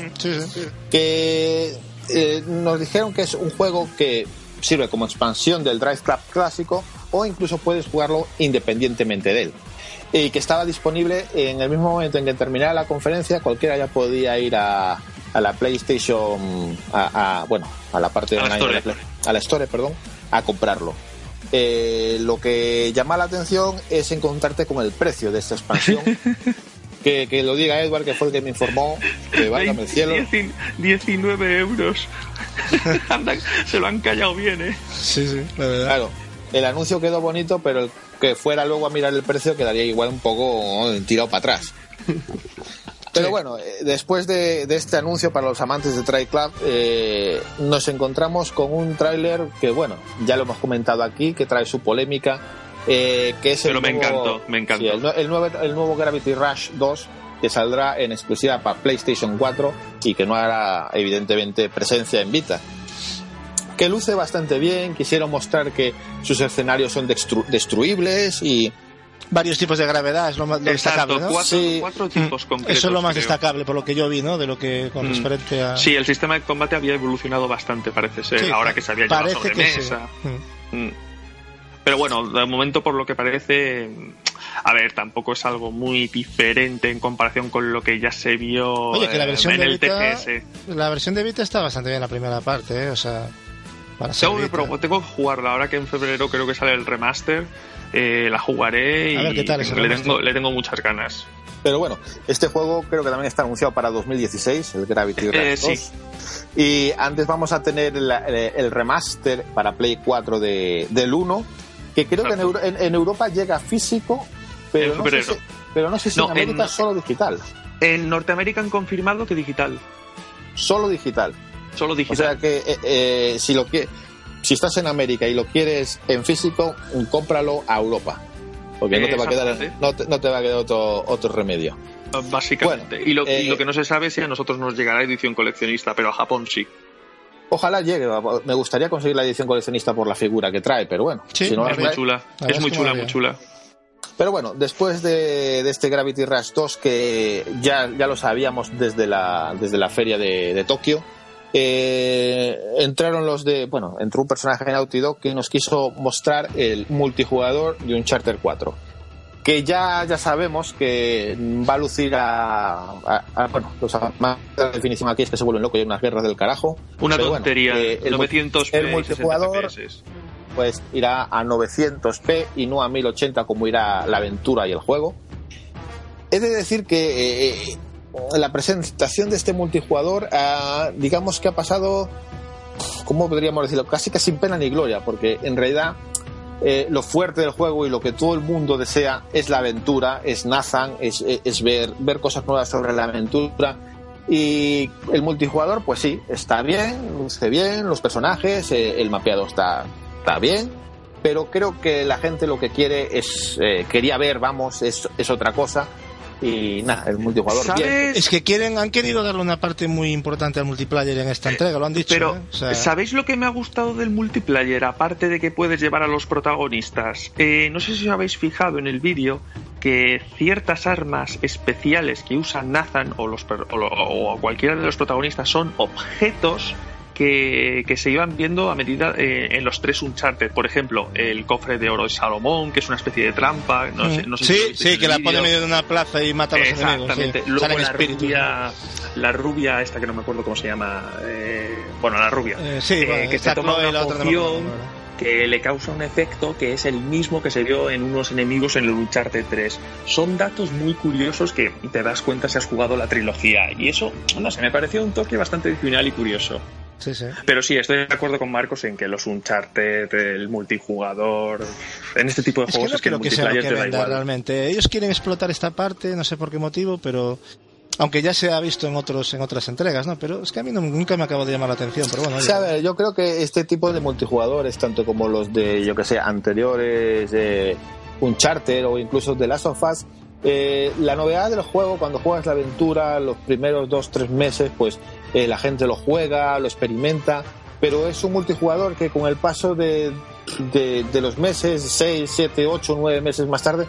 que eh, nos dijeron que es un juego que sirve como expansión del Drive Club clásico o incluso puedes jugarlo independientemente de él. Y que estaba disponible en el mismo momento en que terminara la conferencia, cualquiera ya podía ir a, a la PlayStation, a, bueno, a la parte de a la, store. a la Store, perdón, a comprarlo. Eh, lo que llama la atención es encontrarte con el precio de esta expansión. que, que, lo diga Edward, que fue el que me informó, que válgame el cielo. 19 euros. Se lo han callado bien, ¿eh? Sí, sí, la verdad. Claro, el anuncio quedó bonito, pero el que fuera luego a mirar el precio quedaría igual un poco tirado para atrás. Pero bueno, eh, después de, este anuncio para los amantes de Try Club, eh, nos encontramos con un tráiler que, bueno, ya lo hemos comentado aquí, que trae su polémica, eh, que es el Pero me encantó, me encantó. el, nuevo, el nuevo Gravity Rush 2 que saldrá en exclusiva para PlayStation 4 y que no hará evidentemente presencia en Vita que luce bastante bien, quisieron mostrar que sus escenarios son destruibles y varios tipos de gravedad, es lo más destacable, ¿no? Cuatro, tipos mm. concretos. Eso es lo más destacable, por lo que yo vi, ¿no? De lo que con mm. referente a... Sí, el sistema de combate había evolucionado bastante, parece ser, ahora que se había llevado sobre mesa. Mm. Pero bueno, de momento, por lo que parece, a ver, tampoco es algo muy diferente en comparación con lo que ya se vio Oye, que la versión en de el TPS. La versión de Vita está bastante bien la primera parte, ¿eh? O sea... Para tengo, que, tengo que jugarla ahora que en febrero creo que sale el remaster eh, la jugaré y le, tengo, le, tengo, muchas ganas. Pero bueno, este juego creo que también está anunciado para 2016, el Gravity eh, Rush 2. Y antes vamos a tener el, remaster para Play 4 de, del 1, que creo que en, Europa llega físico, pero, no sé, si, pero no sé si en América solo digital. En Norteamérica han confirmado que digital. Solo digital. Solo digital. O sea que eh, si lo que si estás en América y lo quieres en físico, cómpralo a Europa. Porque no te va a quedar, no te, va a quedar otro, otro remedio. Básicamente. y, lo, eh, que no se sabe es si a nosotros nos llegará edición coleccionista, pero a Japón sí. Ojalá llegue. Me gustaría conseguir la edición coleccionista por la figura que trae, pero bueno. es muy chula. Es muy chula, muy chula. Pero bueno, después de, este Gravity Rush 2, que ya, ya lo sabíamos desde la, desde la feria de, de Tokio, eh, entraron los de, bueno, entró un personaje en Naughty Dog que nos quiso mostrar el multijugador de un Charter 4 que ya, ya sabemos que va a lucir a, bueno, los más la definición aquí es que se vuelven locos y hay unas guerras del carajo. Una tontería, eh, el, 900 el multijugador pues irá a 900p y no a 1080 como irá la aventura y el juego. He de decir que eh, la presentación de este multijugador, ah, digamos que ha pasado, ¿cómo podríamos decirlo? Casi que sin pena ni gloria, porque en realidad eh, lo fuerte del juego y lo que todo el mundo desea es la aventura, es Nathan, es, ver, ver cosas nuevas sobre la aventura. Y el multijugador, pues sí, está bien, luce bien, los personajes, eh, el mapeado está, está bien, pero creo que la gente lo que quiere es, eh, quería ver, vamos, es, es otra cosa y nada, el multijugador Es que quieren, han querido darle una parte muy importante al multiplayer en esta entrega, lo han dicho. Pero, ¿eh? ¿sabéis lo que me ha gustado del multiplayer? Aparte de que puedes llevar a los protagonistas. Eh, no sé si os habéis fijado en el vídeo que ciertas armas especiales que usa Nathan o, los, o, cualquiera de los protagonistas son objetos que, se iban viendo a medida eh, en los tres Uncharted. Por ejemplo, el cofre de oro de Salomón, que es una especie de trampa. No sé, no sé sí, sí, que la pone en medio de una plaza y mata a los enemigos. Exactamente. Luego la rubia, la rubia, esta que no me acuerdo cómo se llama. Eh, bueno, la rubia. Eh, sí, que se toma una poción que le causa un efecto que es el mismo que se vio en unos enemigos en el Uncharted 3. Son datos muy curiosos que te das cuenta si has jugado la trilogía. Y eso, no sé, me pareció un toque bastante original y curioso. Sí, sí. Pero sí, estoy de acuerdo con Marcos en que los Uncharted, el multijugador, en este tipo de juegos es que, no que sea lo que venda realmente. Ellos quieren explotar esta parte, no sé por qué motivo, pero aunque ya se ha visto en otros en otras entregas, ¿no? Pero es que a mí nunca me acabo de llamar la atención, pero bueno. A ver, yo creo que este tipo de multijugadores, tanto como los de, yo que sé, anteriores, eh, Uncharted o incluso de Last of Us, eh, la novedad del juego, cuando juegas la aventura, los primeros dos, tres meses, pues eh, la gente lo juega, lo experimenta, pero es un multijugador que con el paso de, de, los meses, seis, siete, ocho, nueve meses más tarde,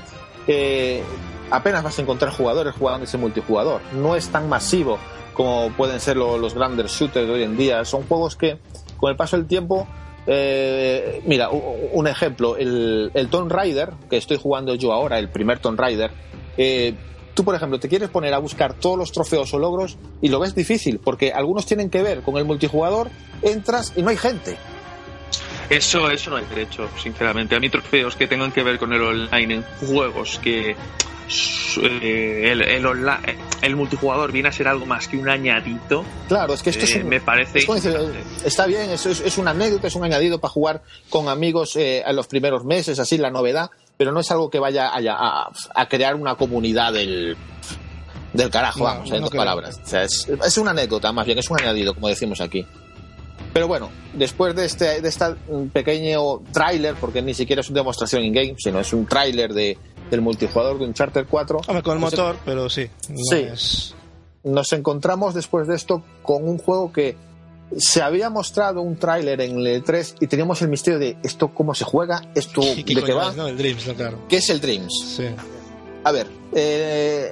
eh, apenas vas a encontrar jugadores jugando ese multijugador. No es tan masivo como pueden ser los grandes shooters de hoy en día. Son juegos que, con el paso del tiempo, eh, mira, un ejemplo, el, el Tomb Raider, que estoy jugando yo ahora, el primer Tomb Raider, eh, tú, por ejemplo, te quieres poner a buscar todos los trofeos o logros y lo ves difícil, porque algunos tienen que ver con el multijugador, entras y no hay gente. Eso, eso no hay derecho, sinceramente. A mí trofeos que tengan que ver con el online en juegos que eh, el, el, multijugador viene a ser algo más que un añadito. Claro, es que esto eh, me parece. está bien, es, es, un anécdota, es un añadido para jugar con amigos eh, en los primeros meses, así la novedad, pero no es algo que vaya a, a, crear una comunidad del, del carajo, vamos, en dos palabras. es, es una anécdota, más bien, es un añadido, como decimos aquí. Pero bueno, después de este, de este pequeño tráiler, porque ni siquiera es una demostración in-game, sino es un tráiler de, del multijugador de Uncharted 4. Hombre, con el motor, pero sí. sí. Nos encontramos después de esto con un juego que se había mostrado un tráiler en el 3 y teníamos el misterio de esto cómo se juega, esto de qué va. El Dreams, claro. ¿Qué es el Dreams? Sí. A ver, eh,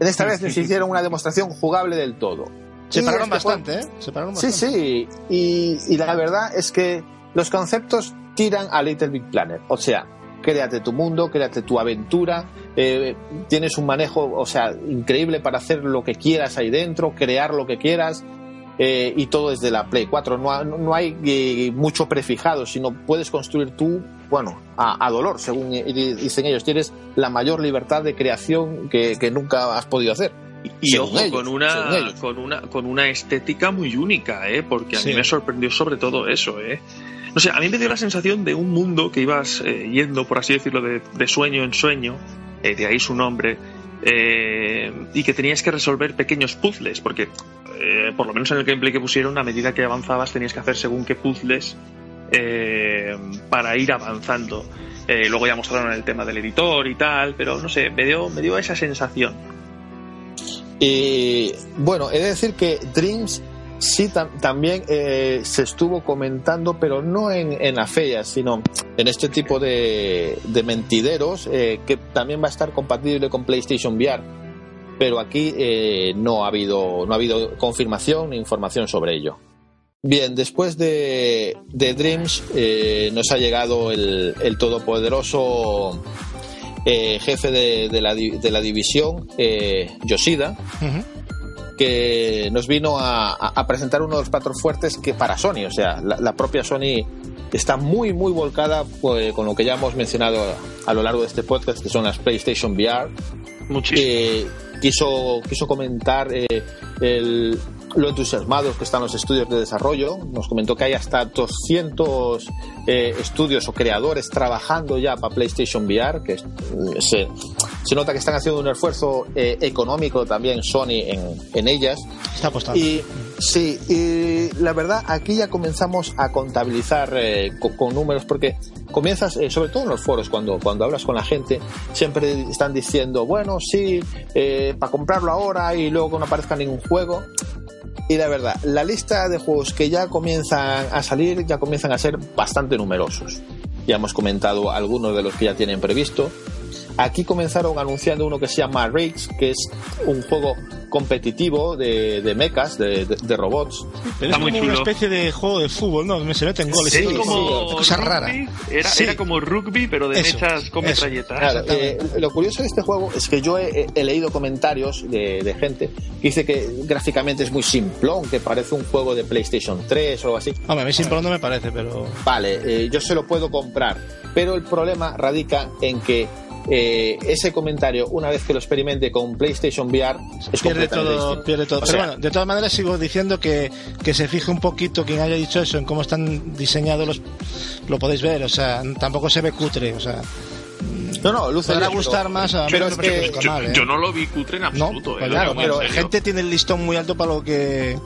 en esta vez nos hicieron una demostración jugable del todo. Se pararon este bastante, ¿eh? Se pararon bastante. Sí, sí. Y, y la verdad es que los conceptos tiran a Little Big Planet. O sea, créate tu mundo, créate tu aventura, eh, tienes un manejo, o sea, increíble para hacer lo que quieras ahí dentro, crear lo que quieras. Eh, y todo desde la Play 4. No, no hay eh, mucho prefijado, sino puedes construir tú, bueno, a, dolor, según dicen ellos. Tienes la mayor libertad de creación que, nunca has podido hacer. Y ojo, con, una, con, una, con una estética muy única, ¿eh? porque a mí me sorprendió sobre todo eso. ¿eh? No sé, a mí me dio la sensación de un mundo que ibas eh, yendo, por así decirlo, de, sueño en sueño, eh, de ahí su nombre, eh, y que tenías que resolver pequeños puzzles, porque por lo menos en el gameplay que pusieron, a medida que avanzabas tenías que hacer según qué puzzles para ir avanzando. luego ya mostraron el tema del editor y tal, pero no sé, me dio, me dio esa sensación. Y bueno, he de decir que Dreams sí también eh, se estuvo comentando, pero no en, en la feria, sino en este tipo de, de mentideros, eh, que también va a estar compatible con PlayStation VR. Pero aquí eh, no, ha habido, no ha habido confirmación ni información sobre ello. Bien, después de, de Dreams nos ha llegado el, el todopoderoso jefe de, de, la, de, la, división, Yoshida, que nos vino a, presentar uno de los platos fuertes que para Sony, o sea, la, propia Sony está muy, muy volcada pues, con lo que ya hemos mencionado a, lo largo de este podcast, que son las PlayStation VR. Muchísimo. Eh, quiso, quiso comentar eh, el, lo entusiasmados que están los estudios de desarrollo. Nos comentó que hay hasta 200 eh, estudios o creadores trabajando ya para PlayStation VR, que se, se nota que están haciendo un esfuerzo eh, económico también Sony en, en ellas. Está apostando. Y sí, y la verdad aquí ya comenzamos a contabilizar eh, con, números porque comienzas, sobre todo en los foros, cuando, cuando hablas con la gente, siempre están diciendo, bueno, sí, para comprarlo ahora y luego no aparezca ningún juego. Y la verdad, la lista de juegos que ya comienzan a salir ya comienzan a ser bastante numerosos. Ya hemos comentado algunos de los que ya tienen previsto. Aquí comenzaron anunciando uno que se llama Riggs, que es un juego competitivo de, de mechas, de, robots. Pero es como una especie de juego de fútbol, ¿no? Se meten goles. Sí, como cosa rara. Era, era, como rugby, pero de mechas con metralletas. Eh, lo curioso de este juego es que yo he, leído comentarios de, gente que dice que gráficamente es muy simplón, que parece un juego de PlayStation 3 o algo así. Hombre, a mí simplón no me parece, pero... Vale, eh, yo se lo puedo comprar, pero el problema radica en que eh, ese comentario, una vez que lo experimente con PlayStation VR, es pierde todo, pierde todo. Pero bueno, de todas maneras sigo diciendo que, que se fije un poquito quien haya dicho eso en cómo están diseñados los, lo podéis ver, o sea, tampoco se ve cutre, o sea. No, no, luce Podrá gustar más a pero es que, yo, ¿eh? yo, no lo vi cutre en absoluto. No, pues eh, claro, pero gente tiene el listón muy alto para lo que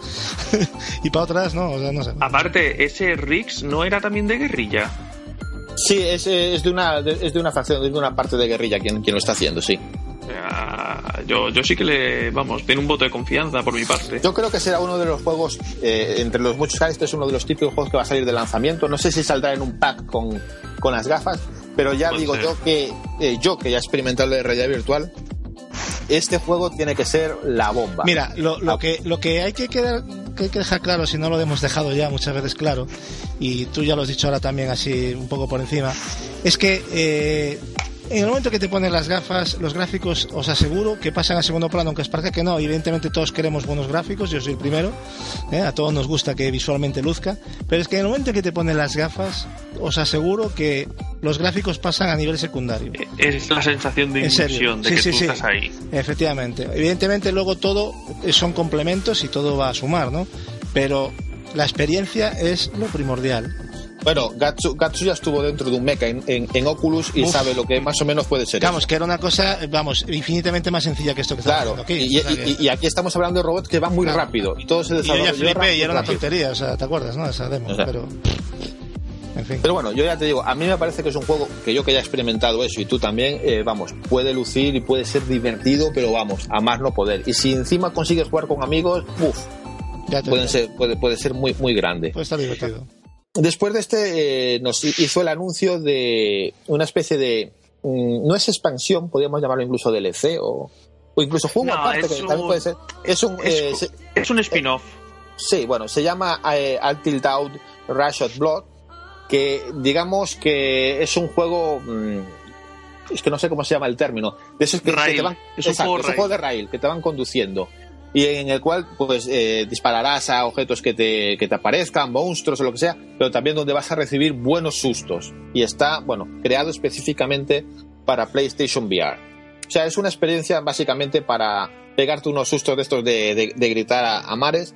y para otras no, o sea, no sé. Aparte, ese Rix no era también de guerrilla. Sí, es, es, de una, es de una facción, de una parte de guerrilla quien, quien lo está haciendo, sí. yo, yo sí que le, vamos, tiene un voto de confianza por mi parte. Yo creo que será uno de los juegos, eh, entre los muchos que este es uno de los típicos juegos que va a salir de lanzamiento. No sé si saldrá en un pack con, con las gafas, pero ya digo yo que eh, yo que ya he experimentado de realidad virtual, este juego tiene que ser la bomba. Mira, lo, lo, que, lo que hay que, quedar, que hay que dejar claro, si no lo hemos dejado ya muchas veces claro, y tú ya lo has dicho ahora también así un poco por encima, es que eh, en el momento que te pones las gafas, los gráficos os aseguro que pasan a segundo plano, aunque es parece que no. Evidentemente todos queremos buenos gráficos, yo soy el primero, ¿eh? a todos nos gusta que visualmente luzca, pero es que en el momento que te pones las gafas, os aseguro que los gráficos pasan a nivel secundario. Es la sensación de inmersión, de que tú estás ahí. Efectivamente. Evidentemente luego todo son complementos y todo va a sumar, ¿no? Pero la experiencia es lo primordial. Bueno, Gatsu, ya estuvo dentro de un mecha en, Oculus y sabe lo que más o menos puede ser. Vamos, que era una cosa, vamos, infinitamente más sencilla que esto que Claro, aquí. Y, aquí estamos hablando de robots que van muy rápido y todo se desarrolla. Y, era una tontería, o sea, ¿te acuerdas, no? Esa demo, pero. En fin. Pero bueno, yo ya te digo, a mí me parece que es un juego que yo que ya he experimentado eso y tú también, eh, vamos, puede lucir y puede ser divertido, pero vamos, a más no poder. Y si encima consigues jugar con amigos, uff, puede ser, puede, puede ser muy, muy grande. Puede estar divertido. Después de este, eh, nos hizo el anuncio de una especie de. Mm, no es expansión, podríamos llamarlo incluso DLC o, o incluso juego aparte, que también puede ser. Es un, es, eh, un spin-off. sí, bueno, se llama eh, Until Dawn Rush of Blood, que digamos que es un juego. Mm, es que no sé cómo se llama el término. De esos que, te van. Es un, juego, de rail, que te van conduciendo y en el cual pues eh, dispararás a objetos que te, que te aparezcan, monstruos o lo que sea, pero también donde vas a recibir buenos sustos. Y está, bueno, creado específicamente para PlayStation VR. O sea, es una experiencia básicamente para pegarte unos sustos de estos de, de, gritar a, mares.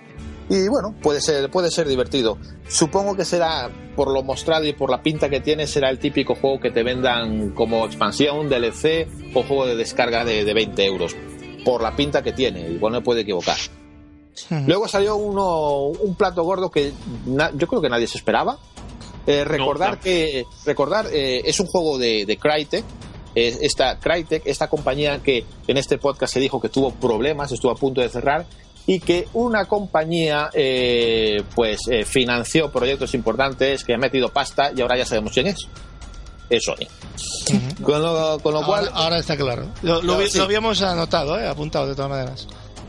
Y bueno, puede ser, puede ser divertido. Supongo que será, por lo mostrado y por la pinta que tiene, será el típico juego que te vendan como expansión, DLC o juego de descarga de, de 20 euros por la pinta que tiene, igual no puede equivocar. Luego salió uno, un plato gordo que yo creo que nadie se esperaba. Eh, recordar que recordar eh, es un juego de, de Crytek. esta Crytek, esta compañía que en este podcast se dijo que tuvo problemas, estuvo a punto de cerrar y que una compañía eh, pues financió proyectos importantes, que ha metido pasta y ahora ya sabemos quién es es Sony. con, lo, cual. Ahora, está claro. Lo, habíamos anotado, ¿eh? apuntado de todas maneras.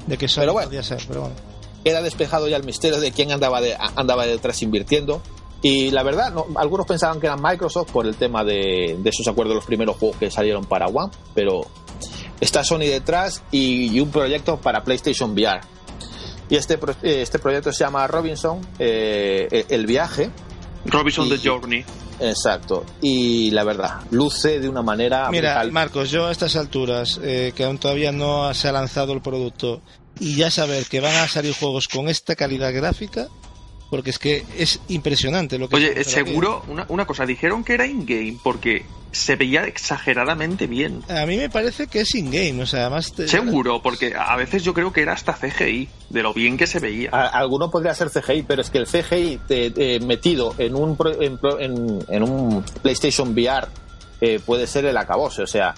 De que Sony podía ser, pero bueno. Queda despejado ya el misterio de quién andaba, de, andaba detrás invirtiendo. Y la verdad, algunos pensaban que era Microsoft por el tema de, de esos acuerdos, los primeros juegos que salieron para One, pero está Sony detrás y, un proyecto para PlayStation VR. Y este, este proyecto se llama Robinson, eh, el viaje. Robinson The Journey. Exacto. Y la verdad, luce de una manera. Mira, Marcos, yo a estas alturas, eh, que aún todavía no se ha lanzado el producto, y ya saber que van a salir juegos con esta calidad gráfica, porque es que es impresionante lo que... Oye, seguro, una, una, cosa, dijeron que era in-game porque se veía exageradamente bien. A mí me parece que es in-game, o sea, además... Seguro, porque a veces yo creo que era hasta CGI, de lo bien que se veía. alguno podría ser CGI, pero es que el CGI metido en un, en, un PlayStation VR eh, puede ser el acabose, o sea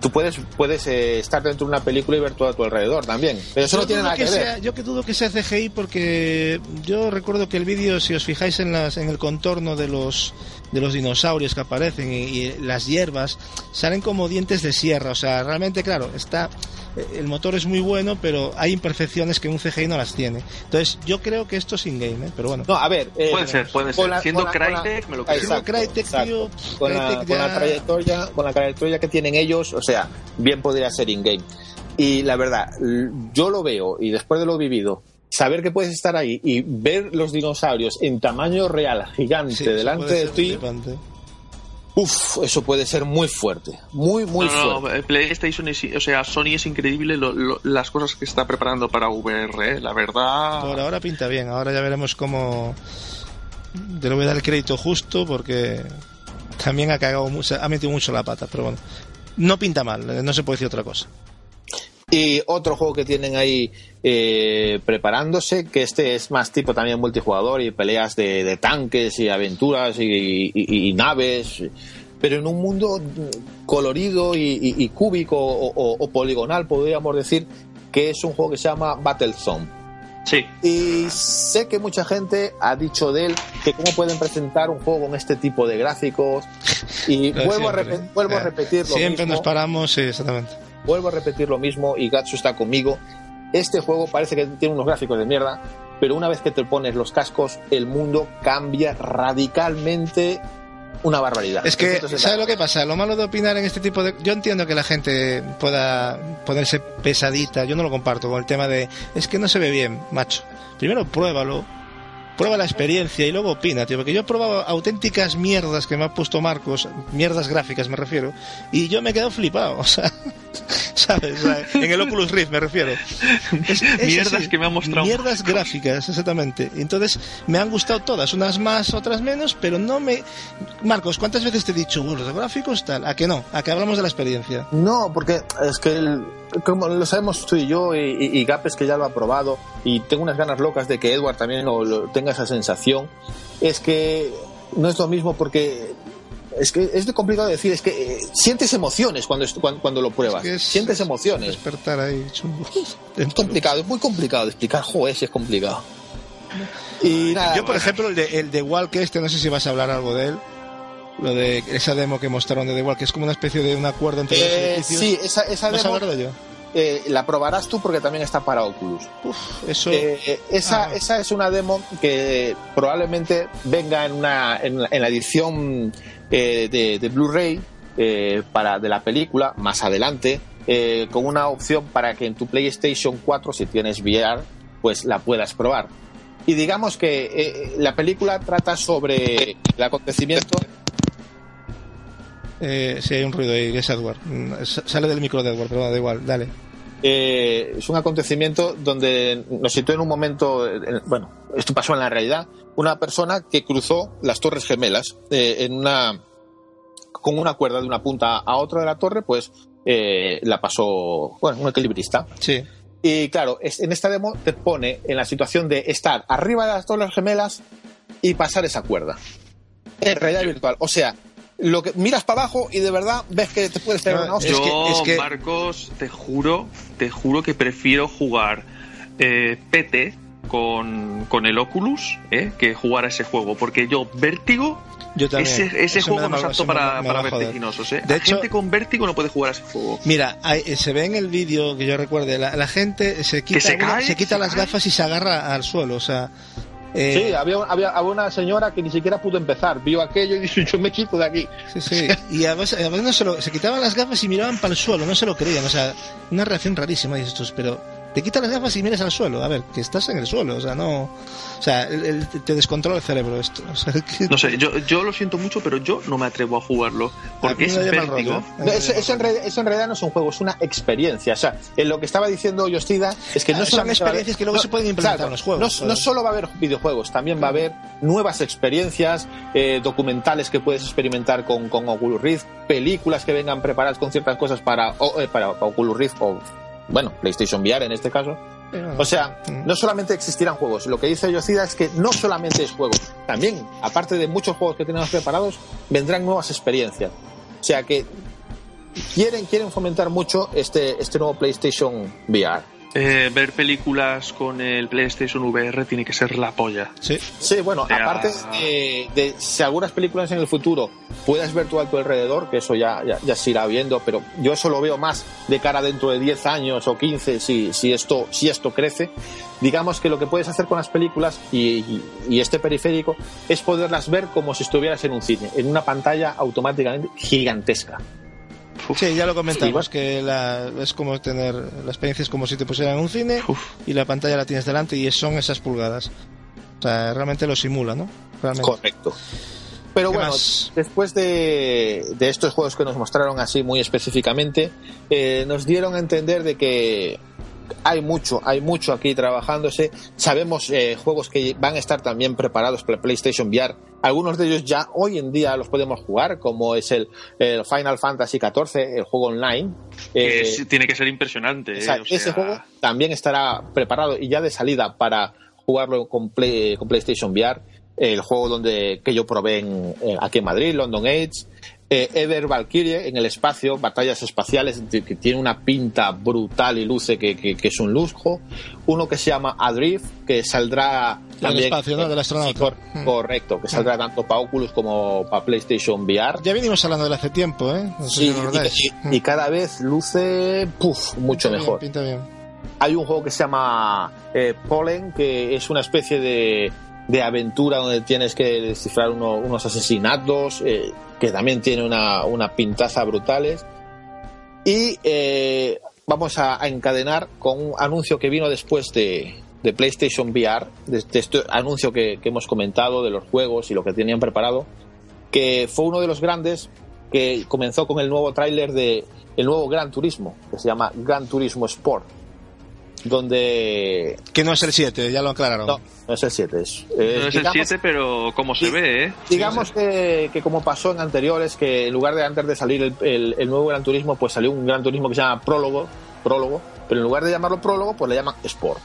tú puedes, puedes eh, estar dentro de una película y ver todo a tu alrededor también. Pero eso no tiene nada que, ver. yo que dudo que sea CGI porque yo recuerdo que el vídeo, si os fijáis en, las, en el contorno de los, de los dinosaurios que aparecen y, las hierbas, salen como dientes de sierra. O sea, realmente, claro, está eh, el motor es muy bueno, pero hay imperfecciones que un CGI no las tiene. Entonces, yo creo que esto es in-game, ¿eh? pero bueno. No, a ver. Eh, puede ser, puede ser. Siendo Crytek, me lo creo. Siendo Crytek, tío, con, la, con, la, trayectoria, con la trayectoria que tienen ellos, o sea, bien podría ser in-game. Y la verdad, yo lo veo, y después de lo vivido, saber que puedes estar ahí y ver los dinosaurios en tamaño real, gigante, delante de ti. Uf, eso puede ser muy fuerte, muy, muy fuerte. No, PlayStation, o sea, Sony es increíble las cosas que está preparando para VR, ¿eh? la verdad. Por ahora pinta bien, ahora ya veremos cómo. Te lo voy a dar el crédito justo porque también ha cagado mucho, ha metido mucho la pata, pero bueno, no pinta mal, no se puede decir otra cosa. Y otro juego que tienen ahí eh, preparándose, que este es más tipo también multijugador y peleas de, tanques y aventuras y, naves, pero en un mundo colorido y, cúbico o, poligonal, podríamos decir, que es un juego que se llama Battlezone. Sí. Y sé que mucha gente ha dicho de él que cómo pueden presentar un juego con este tipo de gráficos. Y vuelvo, a, vuelvo a repetirlo. Siempre nos paramos, sí, exactamente vuelvo a repetir lo mismo y Gatsu está conmigo. Este juego parece que tiene unos gráficos de mierda, pero una vez que te pones los cascos, el mundo cambia radicalmente una barbaridad. Es que, ¿sabes lo que pasa? Lo malo de opinar en este tipo de... Yo entiendo que la gente pueda ponerse pesadita, yo no lo comparto con el tema de... Es que no se ve bien, macho. Primero pruébalo, prueba la experiencia y luego opina, tío. Porque yo he probado auténticas mierdas que me ha puesto Marcos, mierdas gráficas me refiero, y yo me he quedado flipado, o sea, ¿sabes? en el Oculus Rift me refiero. mierdas que me han mostrado. Mierdas gráficas, exactamente. Entonces, me han gustado todas, unas más, otras menos, pero no me. Marcos, ¿cuántas veces te he dicho, los gráficos tal? ¿A que no? ¿A que hablamos de la experiencia? No, porque es que el como lo sabemos tú y yo, y, Gapes que ya lo ha probado, y tengo unas ganas locas de que Edward también tenga esa sensación, es que no es lo mismo porque es que es de complicado decir, es que eh, sientes emociones cuando, cuando, lo pruebas. sientes emociones. Despertar ahí. Es complicado, es muy complicado de explicar. Joder, es complicado. Y yo, por ejemplo, el de, el de Walk este, no sé si vas a hablar algo de él. Lo de esa demo que mostraron de The Walk, que es como una especie de un acuerdo entre los eh, Sí, esa, esa demo. de eh, la probarás tú porque también está para Oculus. eso... Eh, esa, ah. esa es una demo que probablemente venga en, una, en, la edición de, de Blu-ray para de la película más adelante, con una opción para que en tu PlayStation 4, si tienes VR, pues la puedas probar. Y digamos que la película trata sobre el acontecimiento eh, sí, hay un ruido ahí, es Edward. Mm, sale del micro de Edward, pero da igual, dale. Eh, es un acontecimiento donde nos sitúa en un momento, bueno, esto pasó en la realidad, una persona que cruzó las Torres Gemelas eh, en una con una cuerda de una punta a otra de la torre, pues eh, la pasó, bueno, un equilibrista. Sí. Y claro, en esta demo te pone en la situación de estar arriba de las Torres Gemelas y pasar esa cuerda. En realidad virtual. O sea, lo que miras para abajo y de verdad ves que te puedes pegar una hostia. Yo, es que, Marcos, te juro, te juro que prefiero jugar eh, PT con, con, el Oculus eh, que jugar a ese juego, porque yo vértigo yo también. Ese, juego no es apto para, para vertiginosos. ¿eh? De hecho, gente con vértigo no puede jugar a ese juego. Mira, eh, se ve en el vídeo que yo recuerde, la, la gente se quita, se, quita las gafas y se agarra al suelo. O sea, eh, sí, había, había, una señora que ni siquiera pudo empezar, vio aquello y dijo, yo me quito de aquí. Sí, sí. y además, no se, se quitaban las gafas y miraban para el suelo, no se lo creían. O sea, una reacción rarísima, dices tú, pero te quitas las gafas y miras al suelo. A ver, que estás en el suelo, o sea, no. O sea, te descontrola el cerebro esto. No sé, yo, yo lo siento mucho, pero yo no me atrevo a jugarlo. Porque es vértigo. eso, en realidad, no es un juego, es una experiencia. O sea, en lo que estaba diciendo Yostida es que no son experiencias que luego se pueden implementar en los juegos. No, solo va a haber videojuegos, también va a haber nuevas experiencias, eh, documentales que puedes experimentar con, con Oculus Rift, películas que vengan preparadas con ciertas cosas para, eh, para Oculus Rift o bueno, PlayStation VR en este caso. O sea, mm. no solamente existirán juegos, lo que dice Yocida es que no solamente es juego, también, aparte de muchos juegos que tenemos preparados, vendrán nuevas experiencias. O sea que quieren, quieren fomentar mucho este, este nuevo PlayStation VR. Eh, ver películas con el PlayStation VR tiene que ser la polla. Sí, sí bueno, aparte de, si algunas películas en el futuro puedes ver tú a tu alrededor, que eso ya, ya, se irá viendo, pero yo eso lo veo más de cara dentro de 10 años o 15, si, si, esto, si esto crece. Digamos que lo que puedes hacer con las películas y, y este periférico es poderlas ver como si estuvieras en un cine, en una pantalla automáticamente gigantesca. Sí, ya lo comentamos, que la, es como tener la experiencia es como si te pusieran en un cine y la pantalla la tienes delante y son esas pulgadas. O sea, realmente lo simula, ¿no? Correcto. Pero bueno, después de, de, estos juegos que nos mostraron así muy específicamente, eh, nos dieron a entender de que hay mucho, hay mucho aquí trabajándose. Sabemos eh, juegos que van a estar también preparados para PlayStation VR. Algunos de ellos ya hoy en día los podemos jugar, como es el, Final Fantasy XIV, el juego online. Eh, tiene que ser impresionante. Eh, ese juego también estará preparado y ya de salida para jugarlo con, con PlayStation VR. El juego donde que yo probé en, aquí en Madrid, London Age eh, Ever Valkyrie en el espacio, batallas espaciales, que tiene una pinta brutal y luce que, es un lujo. Uno que se llama Adrift, que saldrá también. espacio, ¿no? Del astronauta. Mm. correcto, que saldrá tanto para Oculus como para PlayStation VR. Ya venimos hablando de hace tiempo, ¿eh? sí, y, cada vez luce mucho mejor. pinta bien. Hay un juego que se llama eh, Pollen, que es una especie de de aventura donde tienes que descifrar unos asesinatos, eh, que también tiene una, una pintaza brutales. Y eh, vamos a, encadenar con un anuncio que vino después de, de PlayStation VR, de, este anuncio que, hemos comentado de los juegos y lo que tenían preparado, que fue uno de los grandes que comenzó con el nuevo tráiler de el nuevo Gran Turismo, que se llama Gran Turismo Sport donde... Que no es el 7, ya lo aclararon. No, no es el 7. Es, eh, no es el 7, pero como se ve, ¿eh? Digamos que, que, como pasó en anteriores, que en lugar de antes de salir el, el, nuevo Gran Turismo, pues salió un Gran Turismo que se llama Prólogo, Prólogo, pero en lugar de llamarlo Prólogo, pues le llaman Sport.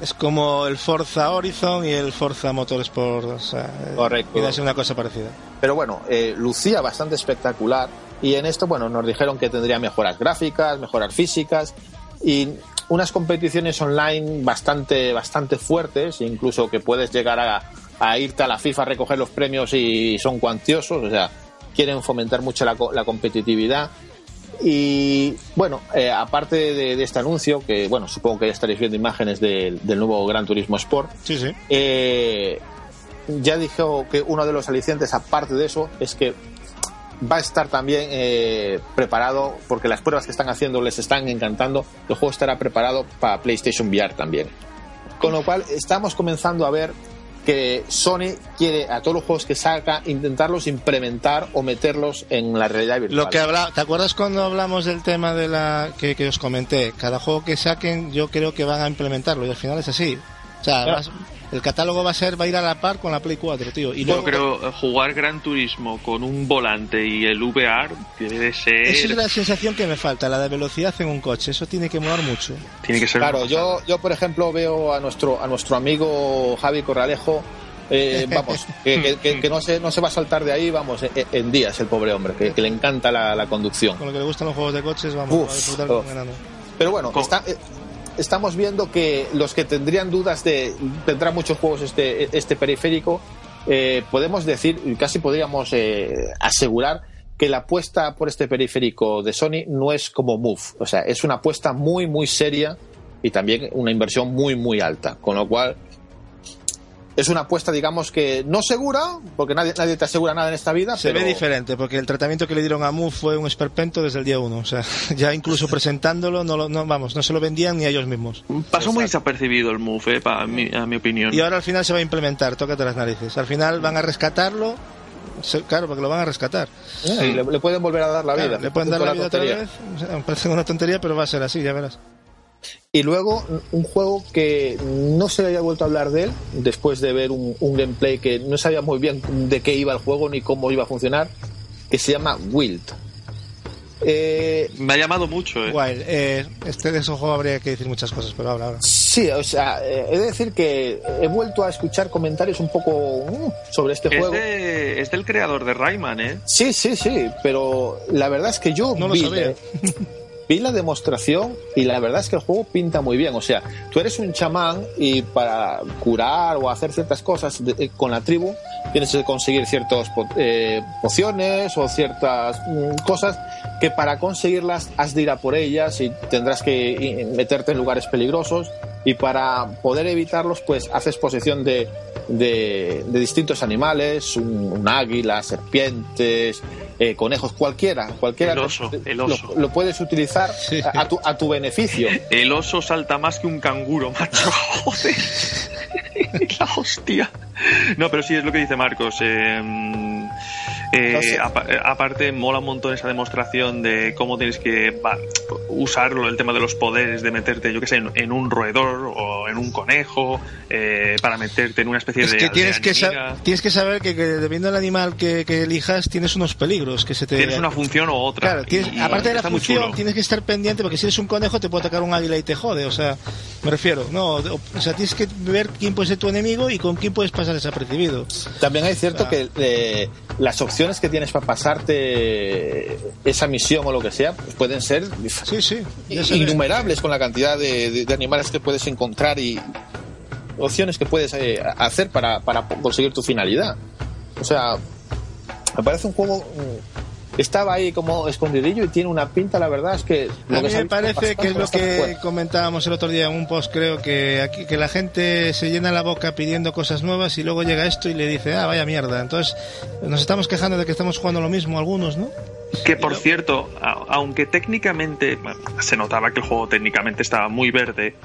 Es como el Forza Horizon y el Forza Motorsport. O sea, Correcto. Ser una cosa parecida. Pero bueno, eh, lucía bastante espectacular. Y en esto, bueno, nos dijeron que tendría mejoras gráficas, mejoras físicas. Y unas competiciones online bastante, bastante fuertes, incluso que puedes llegar a, irte a la FIFA a recoger los premios y son cuantiosos, o sea, quieren fomentar mucho la, competitividad. Y bueno, eh, aparte de, este anuncio, que bueno, supongo que ya estaréis viendo imágenes del nuevo Gran Turismo Sport, sí, sí. Eh, ya dijo que uno de los alicientes, aparte de eso, es que va a estar también eh, preparado, porque las pruebas que están haciendo les están encantando, el juego estará preparado para PlayStation VR también. Con lo cual estamos comenzando a ver que Sony quiere a todos los juegos que saca intentarlos implementar o meterlos en la realidad virtual. Lo que habla, ¿te acuerdas cuando hablamos del tema de la que, os comenté? Cada juego que saquen yo creo que van a implementarlo y al final es así. O sea, el catálogo va a ser va a ir a la par con la Play 4, tío. Y Yo creo eh, jugar Gran Turismo con un volante y el VR debe ser. Esa es la sensación que me falta, la de velocidad en un coche. Eso tiene que molar mucho. Tiene que ser. Claro, yo, yo por ejemplo veo a nuestro a nuestro amigo Javi Corralejo. Eh, vamos, que, no, se, no se va a saltar de ahí, vamos, en, días el pobre hombre, que, le encanta la, conducción. Con lo que le gustan los juegos de coches, vamos a disfrutar oh. Pero bueno, está, eh, estamos viendo que los que tendrían dudas de tendrá muchos juegos este, este periférico, eh, podemos decir, casi podríamos eh, asegurar que la apuesta por este periférico de Sony no es como Move, o sea, es una apuesta muy, muy seria y también una inversión muy, muy alta, con lo cual es una apuesta, digamos que no segura, porque nadie, nadie te asegura nada en esta vida. Se ve diferente, porque el tratamiento que le dieron a Mu fue un esperpento desde el día uno. O sea, ya incluso presentándolo, no, lo, no vamos, no se lo vendían ni a ellos mismos. Pasó muy desapercibido el Move, eh, a, mi, a mi opinión. Y ahora al final se va a implementar, tócate las narices. Al final van a rescatarlo, claro, porque lo van a rescatar. le, pueden volver a dar la vida. le pueden dar la vida otra vez. me parece una tontería, pero va a ser así, ya verás. Y luego un juego que no se había vuelto a hablar de él, después de ver un, gameplay que no sabía muy bien de qué iba el juego ni cómo iba a funcionar, que se llama Wild. Eh, me ha llamado mucho, eh. eh este de esos juego habría que decir muchas cosas, pero habla, Sí, o sea, eh, he de decir que he vuelto a escuchar comentarios un poco uh, sobre este juego. es del creador de Rayman, ¿eh? Sí, sí, sí, pero la verdad es que yo no lo sabía. vi la demostración y la verdad es que el juego pinta muy bien. O sea, tú eres un chamán y para curar o hacer ciertas cosas eh, con la tribu tienes que conseguir ciertas eh, pociones o ciertas mm, cosas que para conseguirlas has de ir a por ellas y tendrás que meterte en lugares peligrosos y para poder evitarlos pues haces posesión de, de, distintos animales, un, águila, serpientes, eh, conejos, cualquiera, cualquiera. El oso, el oso. Lo, puedes utilizar a, tu, a tu beneficio. El oso salta más que un canguro, macho. Joder. La hostia. No, pero sí es lo que dice Marcos. Eh, eh, aparte, mola un montón esa demostración de cómo tienes que usarlo, el tema de los poderes, de meterte, yo que sé, en, un roedor o en un conejo, eh, para meterte en una especie es de. Que tienes, que tienes que saber que, dependiendo del animal que, elijas, tienes unos peligros que se te. Tienes una función o otra. Claro, aparte de la función, tienes que estar pendiente porque si eres un conejo te puede atacar un águila y te jode. O sea, me refiero, no, o sea, tienes que ver quién puede ser tu enemigo y con quién puedes pasar desapercibido. También hay cierto que eh, las opciones que tienes para pasarte esa misión o lo que sea pues pueden ser innumerables con la cantidad de, animales que puedes encontrar y opciones que puedes eh, hacer para, para conseguir tu finalidad. O sea, me parece un juego estaba ahí como escondidillo y tiene una pinta, la verdad es que... a mí me parece que es lo que comentábamos el otro día en un post, creo que aquí que la gente se llena la boca pidiendo cosas nuevas y luego llega esto y le dice, ah, vaya mierda. Entonces nos estamos quejando de que estamos jugando lo mismo algunos, ¿no? Que por cierto, aunque técnicamente se notaba que el juego técnicamente estaba muy verde,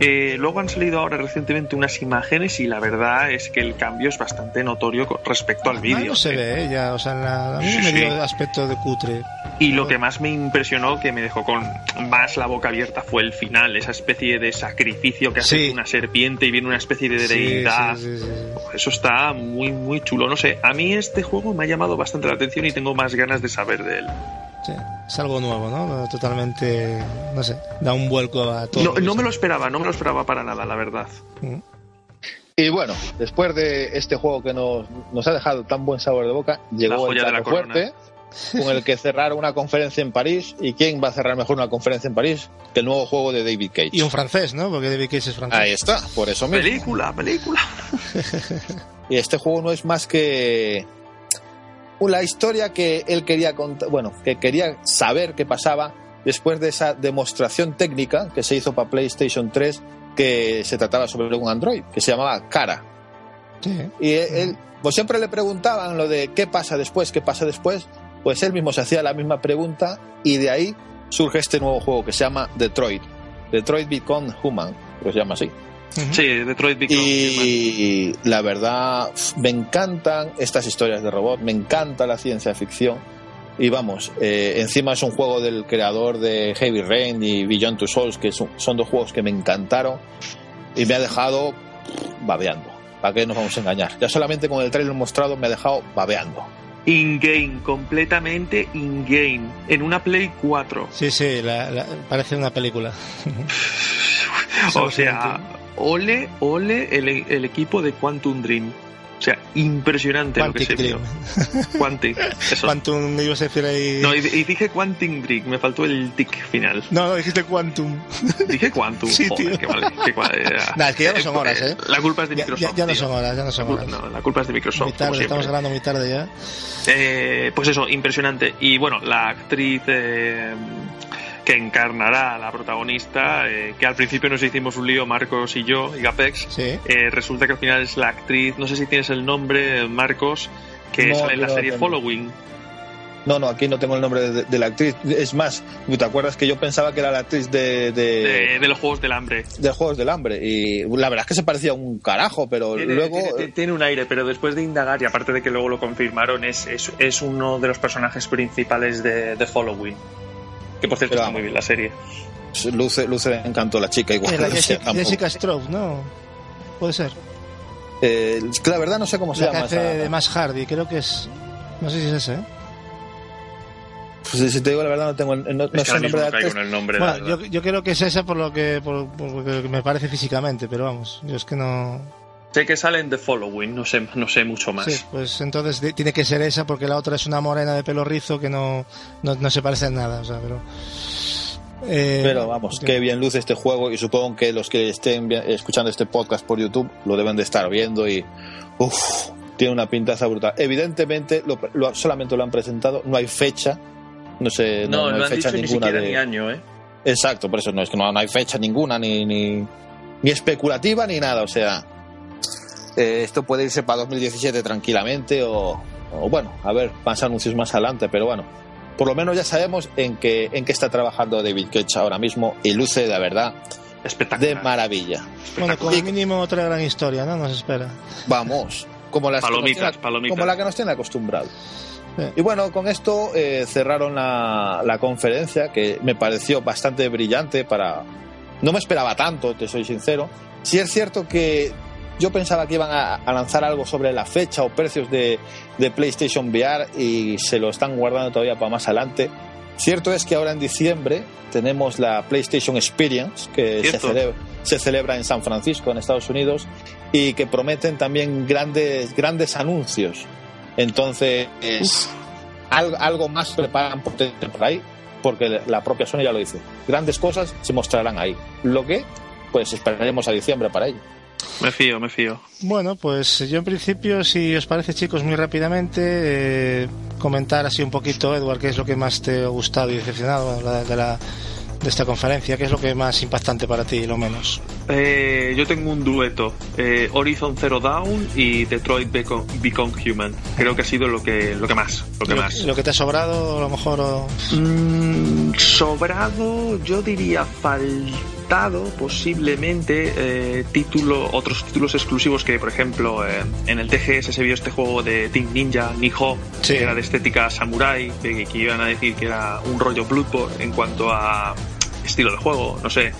eh, luego han salido ahora recientemente unas imágenes y la verdad es que el cambio es bastante notorio respecto al vídeo. No se ve, ya, o sea, a mí me dio aspecto de cutre. Y lo que más me impresionó, que me dejó con más la boca abierta, fue el final, esa especie de sacrificio que hace una serpiente y viene una especie de deidad. Eso está muy, muy chulo. No sé, a mí este juego me ha llamado bastante la atención y tengo más ganas de saber de él es algo nuevo, ¿no? Totalmente, no sé, da un vuelco a todo. No, me lo esperaba, no me lo esperaba para nada, la verdad. Mm. Y bueno, después de este juego que nos, nos ha dejado tan buen sabor de boca, llegó el plato fuerte con el que cerrar una conferencia en París. ¿Y quién va a cerrar mejor una conferencia en París que el nuevo juego de David Cage? Y un francés, ¿no? Porque David Cage es francés. Ahí está, por eso mismo. Película, película. y este juego no es más que la historia que él quería contar, bueno, que quería saber qué pasaba después de esa demostración técnica que se hizo para PlayStation 3 que se trataba sobre un Android, que se llamaba Cara. Y él, pues siempre le preguntaban lo de qué pasa después, qué pasa después, pues él mismo se hacía la misma pregunta y de ahí surge este nuevo juego que se llama Detroit. Detroit Become Human, que se llama así. Sí, Detroit Y la verdad, me encantan estas historias de robot, me encanta la ciencia ficción. Y vamos, eh, encima es un juego del creador de Heavy Rain y Beyond Two Souls, que son, son dos juegos que me encantaron y me ha dejado babeando. ¿Para qué nos vamos a engañar? Ya solamente con el trailer mostrado me ha dejado babeando. In-game, completamente in-game, en una Play 4. Sí, sí, parece una película. o sea, ole, ole el, equipo de Quantum Dream. O sea, impresionante lo que se Dream. Quantic. Quantum, ibas a decir ahí. No, y, dije Quantum Dream, me faltó el tic final. No, no, dijiste Quantum. Dije Quantum. Sí, tío. Que vale, es que ya no son horas, ¿eh? La culpa es de Microsoft. Ya, no son horas, ya no son horas. No, la culpa es de Microsoft. Muy tarde, estamos grabando muy tarde ya. Eh, pues eso, impresionante. Y bueno, la actriz. Eh, que encarnará a la protagonista, eh, que al principio nos hicimos un lío Marcos y yo, y Gapex. Eh, resulta que al final es la actriz, no sé si tienes el nombre, Marcos, que sale en la serie Following. No, no, aquí no tengo el nombre de, la actriz. Es más, ¿te acuerdas que yo pensaba que era la actriz de... De, los Juegos del Hambre. De Juegos del Hambre. Y la verdad es que se parecía a un carajo, pero luego... Tiene, un aire, pero después de indagar, y aparte de que luego lo confirmaron, es, es, uno de los personajes principales de, de Following. Que por cierto está muy bien la serie. Luce, luce encantó la chica igual. La Jessica, Jessica Stroke, ¿no? Puede ser. Eh, la verdad no sé cómo se llama. de más Hardy, creo que es. No sé si es ese. ¿eh? Pues, si te digo la verdad, no tengo no, no sé el nombre de el nombre bueno, yo, yo, creo que es esa por lo que, por, lo que me parece físicamente, pero vamos, yo es que no. Sé que sale en The Following, no sé, no sé mucho más. Sí, pues entonces tiene que ser esa porque la otra es una morena de pelo rizo que no, no, no se parece en nada, o sea, pero. Eh, pero vamos, qué bien luce este juego y supongo que los que estén escuchando este podcast por YouTube lo deben de estar viendo y uff, tiene una pintaza brutal. Evidentemente lo, solamente lo han presentado, no hay fecha, no sé, no, hay fecha ninguna de ni año, ¿eh? Exacto, por eso no es que no, hay fecha ninguna ni, ni, ni especulativa ni nada, o sea, eh, esto puede irse para 2017 tranquilamente o, o bueno, a ver, más anuncios más adelante, pero bueno, por lo menos ya sabemos en qué, en qué está trabajando David Cage ahora mismo y luce de verdad espectacular. De maravilla. Bueno, como mínimo otra gran historia, ¿no? Nos espera. Vamos, como, las palomitas, como la que nos tiene acostumbrado. Y bueno, con esto eh, cerraron la, la, conferencia que me pareció bastante brillante para... No me esperaba tanto, te soy sincero. Sí es cierto que yo pensaba que iban a, lanzar algo sobre la fecha o precios de, PlayStation VR y se lo están guardando todavía para más adelante. Cierto es que ahora en diciembre tenemos la PlayStation Experience, que se celebra, en San Francisco, en Estados Unidos, y que prometen también grandes, grandes anuncios. Entonces, algo, algo, más preparan por ahí, porque la propia Sony ya lo dice. Grandes cosas se mostrarán ahí. Lo que, pues esperaremos a diciembre para ello. Me fío, me fío. Bueno, pues yo en principio, si os parece chicos, muy rápidamente, eh, comentar así un poquito, Edward, qué es lo que más te ha gustado y decepcionado de, la, de esta conferencia, qué es lo que más impactante para ti, lo menos. Eh, yo tengo un dueto, eh, Horizon Zero Dawn y Detroit Become, Human. Creo que ha sido lo que, lo que más. Lo que, más. ¿Lo que te ha sobrado, a lo mejor? Mm, sobrado, yo diría falta posiblemente eh, título, otros títulos exclusivos que, por ejemplo, eh, en el TGS se vio este juego de Team Ninja, Niho, que era de estética samurai, que, iban a decir que era un rollo Bloodborne en cuanto a estilo de juego, no sé.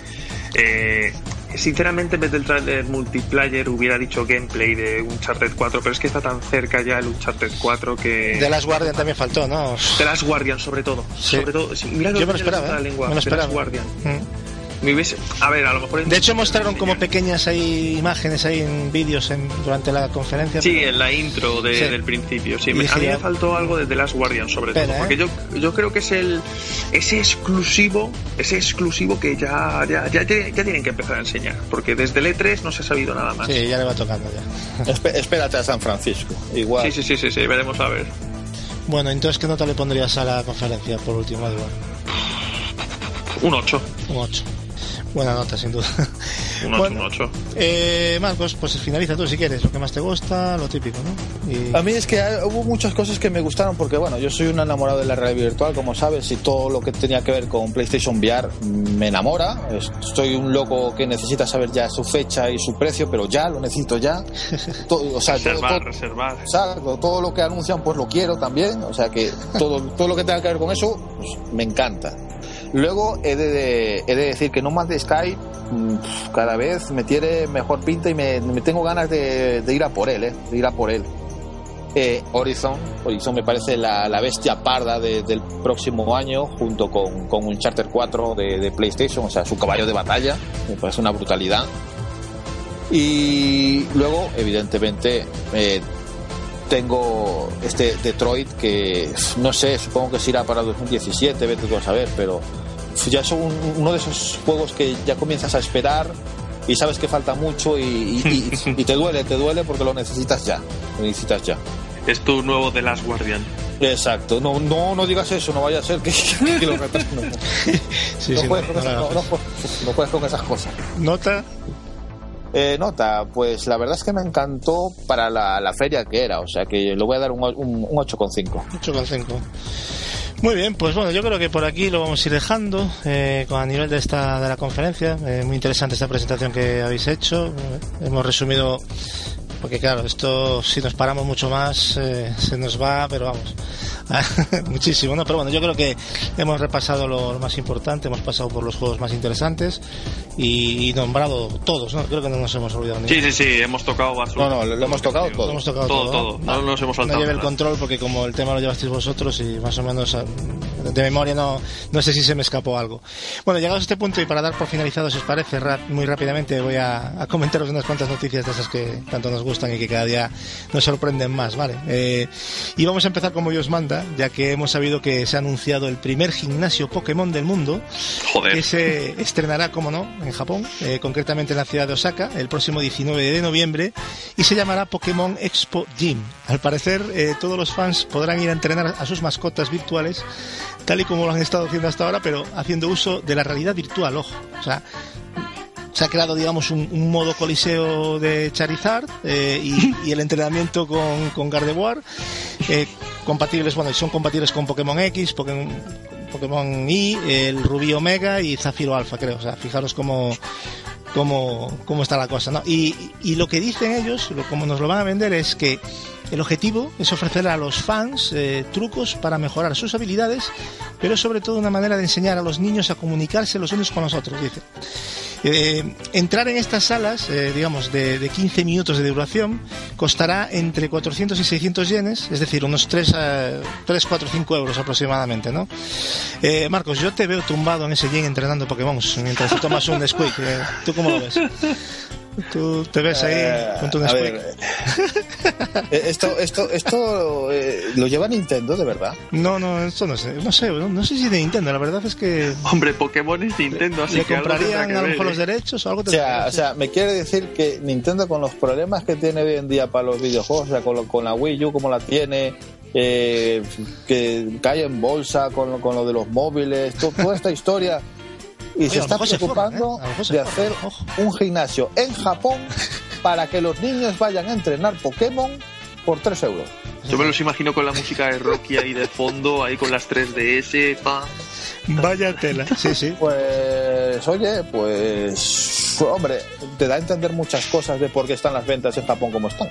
Eh, sinceramente, en vez del trailer multiplayer hubiera dicho gameplay de Uncharted 4, pero es que está tan cerca ya el Uncharted 4 que. De las Guardian también faltó, ¿no? De las Guardian, sobre todo. Sobre todo. mira Yo me lo esperaba. La lengua, me lo esperaba. Guardian. Mm a ver, a lo mejor. De hecho, mostraron como pequeñas ahí imágenes ahí en vídeos en, durante la conferencia. Sí, en la intro del principio. Sí, a mí me faltó algo de The Last Guardian, sobre todo. Porque ¿eh? yo, yo creo que es el ese exclusivo, ese exclusivo que ya, ya, ya, tienen que empezar a enseñar. Porque desde el E3 no se ha sabido nada más. Sí, ya le va tocando ya. espérate a San Francisco. Igual. Sí, sí, sí, sí, veremos a ver. Bueno, entonces, ¿qué nota le pondrías a la conferencia por último, Edward? Un 8. Un 8. Buena nota, sin duda. Un 8, un 8. Eh, Marcos, pues finaliza tú si quieres, lo que más te gusta, lo típico, ¿no? A mí es que hubo muchas cosas que me gustaron porque, bueno, yo soy un enamorado de la realidad virtual, como sabes, y todo lo que tenía que ver con PlayStation VR me enamora. Estoy un loco que necesita saber ya su fecha y su precio, pero ya, lo necesito ya. Todo, o sea, reservar, todo, reservar. Exacto, todo lo que anuncian, pues lo quiero también. O sea que todo, todo lo que tenga que ver con eso, pues, me encanta. Luego he de, de decir que No Man's Sky mm, cada vez me tiene mejor pinta y me, tengo ganas de, ir a por él, ¿eh? de ir a por él. Eh, Horizon, Horizon me parece la, bestia parda del próximo año junto con, con un Charter 4 de, PlayStation, o sea, su caballo de batalla, me parece una brutalidad. Y luego, evidentemente, eh, tengo este Detroit que no sé, supongo que se irá para 2017, vete tú a saber, pero ya es uno de esos juegos que ya comienzas a esperar y sabes que falta mucho y, te duele, te duele porque lo necesitas ya, lo necesitas ya. Es tu nuevo The Last Guardian. Exacto, no, no, no digas eso, no vaya a ser que, lo No, puedes con esas cosas. ¿Nota? Eh, nota, pues la verdad es que me encantó para la, feria que era, o sea que le voy a dar un, un, un 8,5. 8,5. Muy bien, pues bueno, yo creo que por aquí lo vamos a ir dejando eh, a nivel de esta de la conferencia. Eh, muy interesante esta presentación que habéis hecho. Eh, hemos resumido, porque claro, esto si nos paramos mucho más se nos va, pero vamos, muchísimo, ¿no? Pero bueno, yo creo que hemos repasado lo, más importante, hemos pasado por los juegos más interesantes y, nombrado todos, ¿no? Creo que no nos hemos olvidado ni Sí, sí, sí, hemos tocado No, no, lo, hemos tocado todo. hemos tocado todo, todo. No, nos hemos saltado. No lleve el control porque como el tema lo llevasteis vosotros y más o menos ah, de memoria no, no sé si se me escapó algo. Bueno, llegados a este punto y para dar por finalizado, si os parece, muy rápidamente voy a, comentaros unas cuantas noticias de esas que tanto nos gustan y que cada día nos sorprenden más, ¿vale? Eh, y vamos a empezar como Dios manda, ya que hemos sabido que se ha anunciado el primer gimnasio Pokémon del mundo, que se estrenará, como no, en Japón, eh, concretamente en la ciudad de Osaka, el próximo 19 de noviembre, y se llamará Pokémon Expo Gym. Al parecer, eh, todos los fans podrán ir a entrenar a sus mascotas virtuales, tal y como lo han estado haciendo hasta ahora, pero haciendo uso de la realidad virtual, ojo. O sea, se ha creado, digamos, un, modo coliseo de Charizard eh, y, el entrenamiento con, con Gardevoir, eh, compatibles, bueno, son compatibles con Pokémon X, Pokémon, Pokémon Y, el Rubí Omega y Zafiro Alpha, creo. O sea, fijaros cómo, cómo, cómo está la cosa, ¿no? Y, y lo que dicen ellos, lo, como nos lo van a vender, es que el objetivo es ofrecer a los fans eh, trucos para mejorar sus habilidades, pero sobre todo una manera de enseñar a los niños a comunicarse los unos con los otros, dice. Eh, entrar en estas salas, eh, digamos, de, de, 15 minutos de duración, costará entre 400 y 600 yenes, es decir, unos 3, 3 4, 5 euros aproximadamente, ¿no? Eh, Marcos, yo te veo tumbado en ese yen entrenando Pokémon mientras tomas un Nesquik. ¿Tú cómo lo ves? Tú te ves ahí eh, con tu Nesquik. Eh, esto, esto, esto eh, lo lleva Nintendo, de verdad. No, no, esto no sé, no sé, no, sé si de Nintendo. La verdad es que. Hombre, Pokémon es Nintendo, así que comprarían a lo mejor los derechos o algo. O sea, o sea, me quiere decir que Nintendo con los problemas que tiene hoy en día para los videojuegos, o sea, con, con la Wii U como la tiene, eh, que cae en bolsa con, con lo de los móviles, toda esta historia y se está preocupando ¿eh? de hacer un gimnasio en Japón para que los niños vayan a entrenar Pokémon por 3 euros. Yo me los imagino con la música de Rocky ahí de fondo, ahí con las 3DS, pa. Vaya tela, sí, sí. Pues, oye, pues, hombre, te da a entender muchas cosas de por qué están las ventas en Japón como están.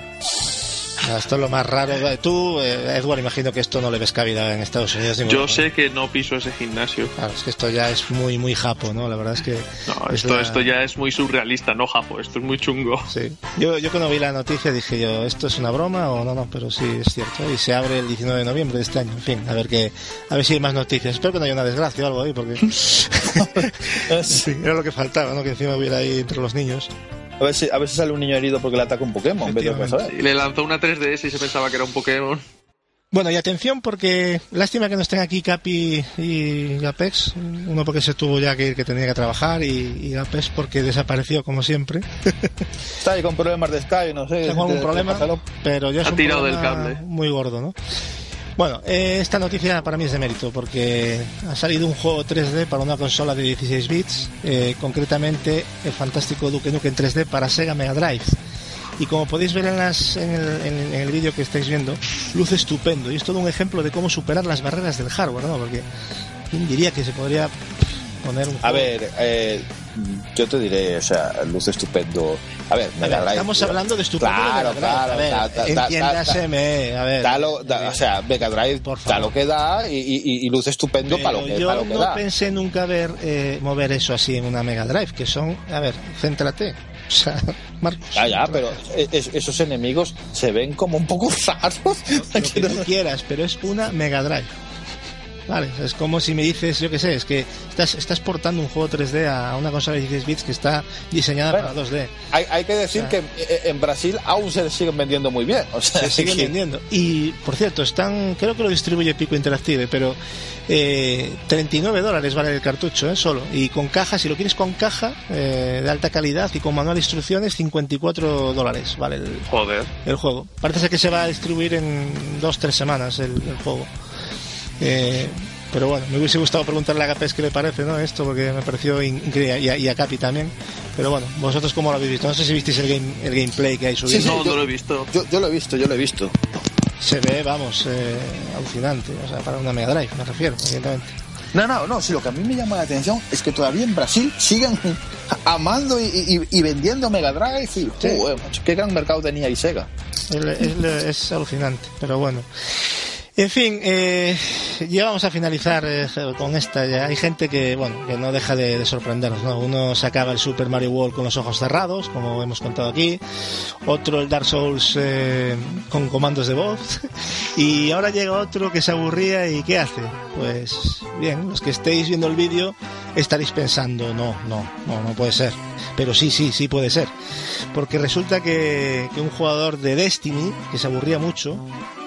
Esto es lo más raro. Tú, eh, Edward, imagino que esto no le ves cabida en Estados Unidos. Yo sé que no piso ese gimnasio. Claro, es que esto ya es muy, muy japo, ¿no? La verdad es que. No, esto, esto ya es muy surrealista, no japo. Esto es muy chungo. Sí. Yo, yo cuando vi la noticia dije yo, ¿esto es una broma o no? No, pero sí, es cierto. Y se abre el 19 de noviembre de este año. En fin, a ver, que, a ver si hay más noticias. Espero que no haya una desgracia o algo ahí, porque. sí, era lo que faltaba, ¿no? Que encima hubiera ahí entre los niños. A ver, si, a ver sale un niño herido porque le ataca un Pokémon. Y le lanzó una 3DS y se pensaba que era un Pokémon. Bueno, y atención porque lástima que no estén aquí Capi y Apex. Uno porque se tuvo ya que ir, que tenía que trabajar, y, Apex porque desapareció como siempre. Está ahí con problemas de Sky, no sé. Tengo algún problema, pero ya es ha tirado del cable. muy gordo, ¿no? Bueno, eh, esta noticia para mí es de mérito porque ha salido un juego 3D para una consola de 16 bits, eh, concretamente el fantástico Duke Nukem 3D para Sega Mega Drive. Y como podéis ver en, las, en el, el vídeo que estáis viendo, luce estupendo y es todo un ejemplo de cómo superar las barreras del hardware, ¿no? Porque ¿quién diría que se podría poner un A ver, eh, yo te diré, o sea, luce estupendo. A ver, Mega Drive. Estamos hablando de estupendo. Claro, claro. A ver, entiéndaseme, a ver. o sea, Mega Drive da lo que da y, luce estupendo para lo que, yo lo que no pensé nunca ver eh, mover eso así en una Mega Drive, que son, a ver, céntrate. O sea, Marcos. Ya, ya, pero esos enemigos se ven como un poco raros. Lo que tú quieras, pero es una Mega Drive. Vale, es como si me dices, yo qué sé, es que estás, estás portando un juego 3D a una consola de 16 bits que está diseñada para 2D. Hay, hay que decir que eh, en Brasil aún se siguen vendiendo muy bien. O sea, se siguen vendiendo. Y, por cierto, están, creo que lo distribuye Pico Interactive, pero eh, 39 dólares vale el cartucho, ¿eh? solo. Y con caja, si lo quieres con caja eh, de alta calidad y con manual de instrucciones, 54 dólares vale el, Joder. el juego. Parece ser que se va a distribuir en 2-3 semanas el, el juego. Eh, pero bueno, me hubiese gustado preguntarle a Capes qué le parece, ¿no? Esto, porque me pareció increíble, y, a, Capi también. Pero bueno, vosotros cómo lo habéis visto. No sé si visteis el, game, el gameplay que hay subido. Sí, no, no lo he visto. Yo, yo, lo he visto, yo lo he visto. Se ve, vamos, eh, alucinante. O sea, para una Mega Drive, me refiero, evidentemente. No, no, no. Si lo que a mí me llama la atención es que todavía en Brasil siguen amando y, vendiendo Mega Drive. Y, qué gran mercado tenía y Sega. es alucinante, pero bueno. En fin, eh, ya vamos a finalizar eh, con esta. Ya hay gente que, bueno, que no deja de, sorprendernos, ¿no? Uno se acaba el Super Mario World con los ojos cerrados, como hemos contado aquí. Otro el Dark Souls eh, con comandos de voz. Y ahora llega otro que se aburría y ¿qué hace? Pues bien, los que estéis viendo el vídeo estaréis pensando, no, no, no, no puede ser. Pero sí, sí, sí puede ser. Porque resulta que, que un jugador de Destiny, que se aburría mucho,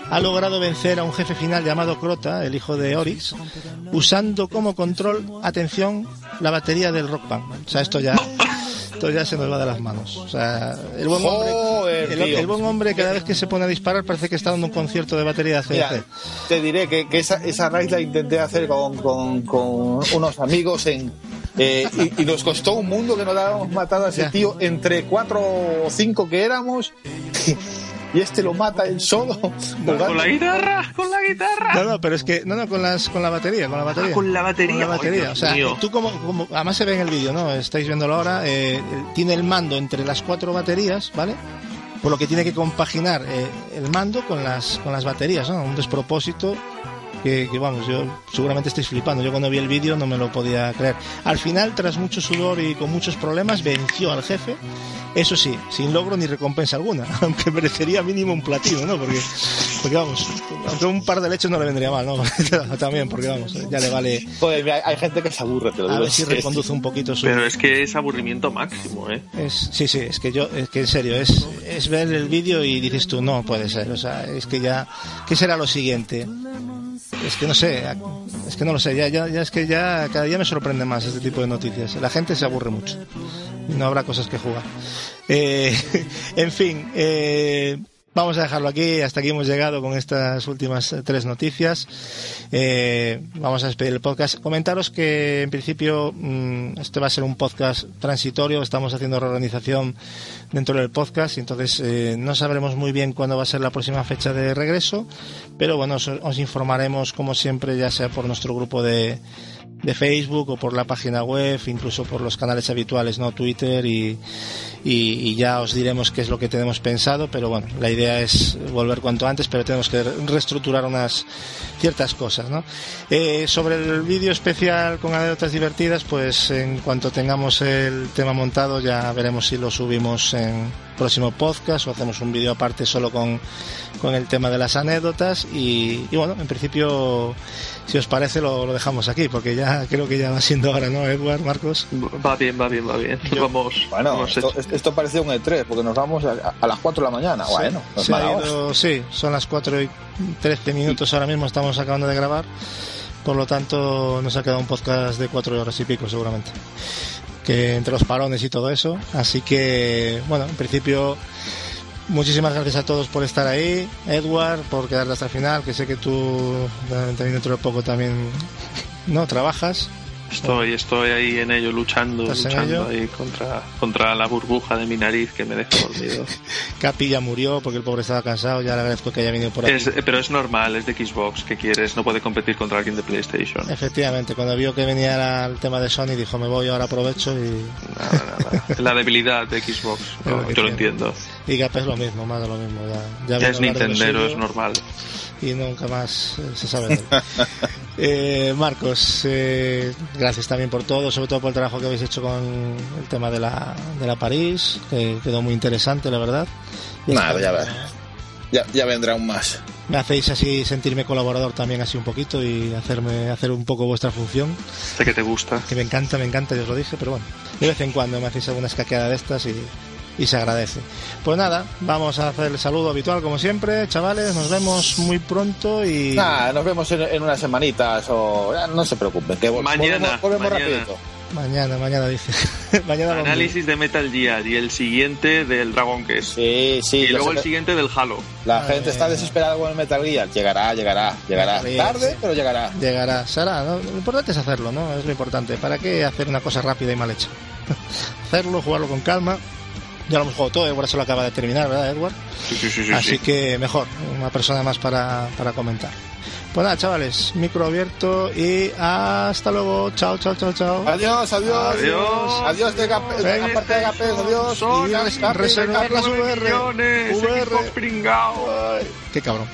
ha logrado vencer a un jefe final llamado Crota, el hijo de Oryx, usando como control, atención, la batería del Rock Band. O sea, esto ya, esto ya se nos va de las manos. O sea, el buen hombre, el, buen hombre cada vez que se pone a disparar parece que está dando un concierto de batería de te diré que, esa, esa raíz la intenté hacer con, con, con unos amigos en eh, y, nos costó un mundo que nos habíamos matado a ese tío entre cuatro o cinco que éramos y este lo mata él solo. con la guitarra, con la guitarra. No, no, pero es que, no, no, con, las, con la batería, con la batería. Ah, con la batería. Con la batería. o sea, tú como, como, además se ve en el vídeo, ¿no? Estáis viéndolo ahora, eh, tiene el mando entre las cuatro baterías, ¿vale? Por lo que tiene que compaginar eh, el mando con las, con las baterías, ¿no? Un despropósito que, vamos, yo seguramente estáis flipando. Yo cuando vi el vídeo no me lo podía creer. Al final, tras mucho sudor y con muchos problemas, venció al jefe. Eso sí, sin logro ni recompensa alguna, aunque merecería mínimo un platino, ¿no? Porque, porque vamos, aunque un par de leches no le vendría mal, ¿no? También, porque vamos, ya le vale. Joder, hay gente que se aburre, te lo digo. A ver si reconduce un poquito su. Pero es que es aburrimiento máximo, ¿eh? Es, sí, sí, es que yo, es que en serio, es, es ver el vídeo y dices tú, no puede ser, o sea, es que ya, ¿qué será lo siguiente? es que no sé, es que no lo sé, ya, ya, ya es que ya cada día me sorprende más este tipo de noticias. La gente se aburre mucho. No habrá cosas que jugar. Eh, en fin, eh, Vamos a dejarlo aquí, hasta aquí hemos llegado con estas últimas tres noticias. Eh, vamos a despedir el podcast. Comentaros que en principio mm, este va a ser un podcast transitorio, estamos haciendo reorganización dentro del podcast y entonces eh, no sabremos muy bien cuándo va a ser la próxima fecha de regreso, pero bueno, os informaremos como siempre, ya sea por nuestro grupo de de Facebook o por la página web, incluso por los canales habituales, ¿no? Twitter y, y, ya os diremos qué es lo que tenemos pensado, pero bueno, la idea es volver cuanto antes, pero tenemos que reestructurar unas ciertas cosas, ¿no? Eh, sobre el vídeo especial con anécdotas divertidas, pues en cuanto tengamos el tema montado ya veremos si lo subimos en próximo podcast o hacemos un vídeo aparte solo con, con el tema de las anécdotas y, y bueno, en principio si os parece lo, dejamos aquí, porque ya creo que ya va siendo ahora, ¿no, Edward, Marcos? Va bien, va bien, va bien. vamos, bueno, esto, parece un E3, porque nos vamos a, las 4 de la mañana. bueno, sí, son las 4 y 13 minutos ahora mismo, estamos acabando de grabar. Por lo tanto, nos ha quedado un podcast de 4 horas y pico, seguramente. Que entre los parones y todo eso. Así que, bueno, en principio Muchísimas gracias a todos por estar ahí. Edward, por quedarte hasta el final, que sé que tú también dentro de poco también no trabajas. Estoy, estoy ahí en ello luchando, luchando ahí contra, contra la burbuja de mi nariz que me deja dormido. Capi ya murió porque el pobre estaba cansado, ya le agradezco que haya venido por aquí. pero es normal, es de Xbox, que quieres? No puede competir contra alguien de PlayStation. Efectivamente, cuando vio que venía el tema de Sony dijo me voy, ahora aprovecho y... Nada, nada. la debilidad de Xbox, yo lo entiendo. Y Capi es lo mismo, más de lo mismo. Ya, ya es Nintendo, es normal. Y nunca más eh, se sabe de él. Eh, Marcos, eh, gracias también por todo, sobre todo por el trabajo que habéis hecho con el tema de la, de la París, que quedó muy interesante, la verdad. Nada, ya, ya, ya vendrá aún más. Me hacéis así sentirme colaborador también así un poquito y hacerme hacer un poco vuestra función. Sé que te gusta. Que me encanta, me encanta, ya os lo dije, pero bueno, de vez en cuando me hacéis alguna escaqueada de estas y y se agradece. Pues nada, vamos a hacer el saludo habitual como siempre, chavales, nos vemos muy pronto y... nos vemos en, unas semanitas o... no se preocupen, que mañana, volvemos, mañana. Mañana, mañana dice. mañana Análisis de Metal Gear y el siguiente del Dragon Quest. Sí, sí. Y luego el siguiente del Halo. La gente está desesperada con el Metal Gear. Llegará, llegará, llegará. Tarde, pero llegará. Llegará. Será, Lo importante es hacerlo, ¿no? Es lo importante. ¿Para qué hacer una cosa rápida y mal hecha? hacerlo, jugarlo con calma ya lo hemos jugado todo, Edward se lo acaba de terminar, ¿verdad, Edward? Sí, sí, sí. Así que mejor, una persona más para, para comentar. Pues nada, chavales, micro abierto y hasta luego. Chao, chao, chao, chao. Adiós, adiós. Adiós. Adiós de Gapes, de aparte de Gapes, adiós. Y reservar las VR. VR. Qué cabrón.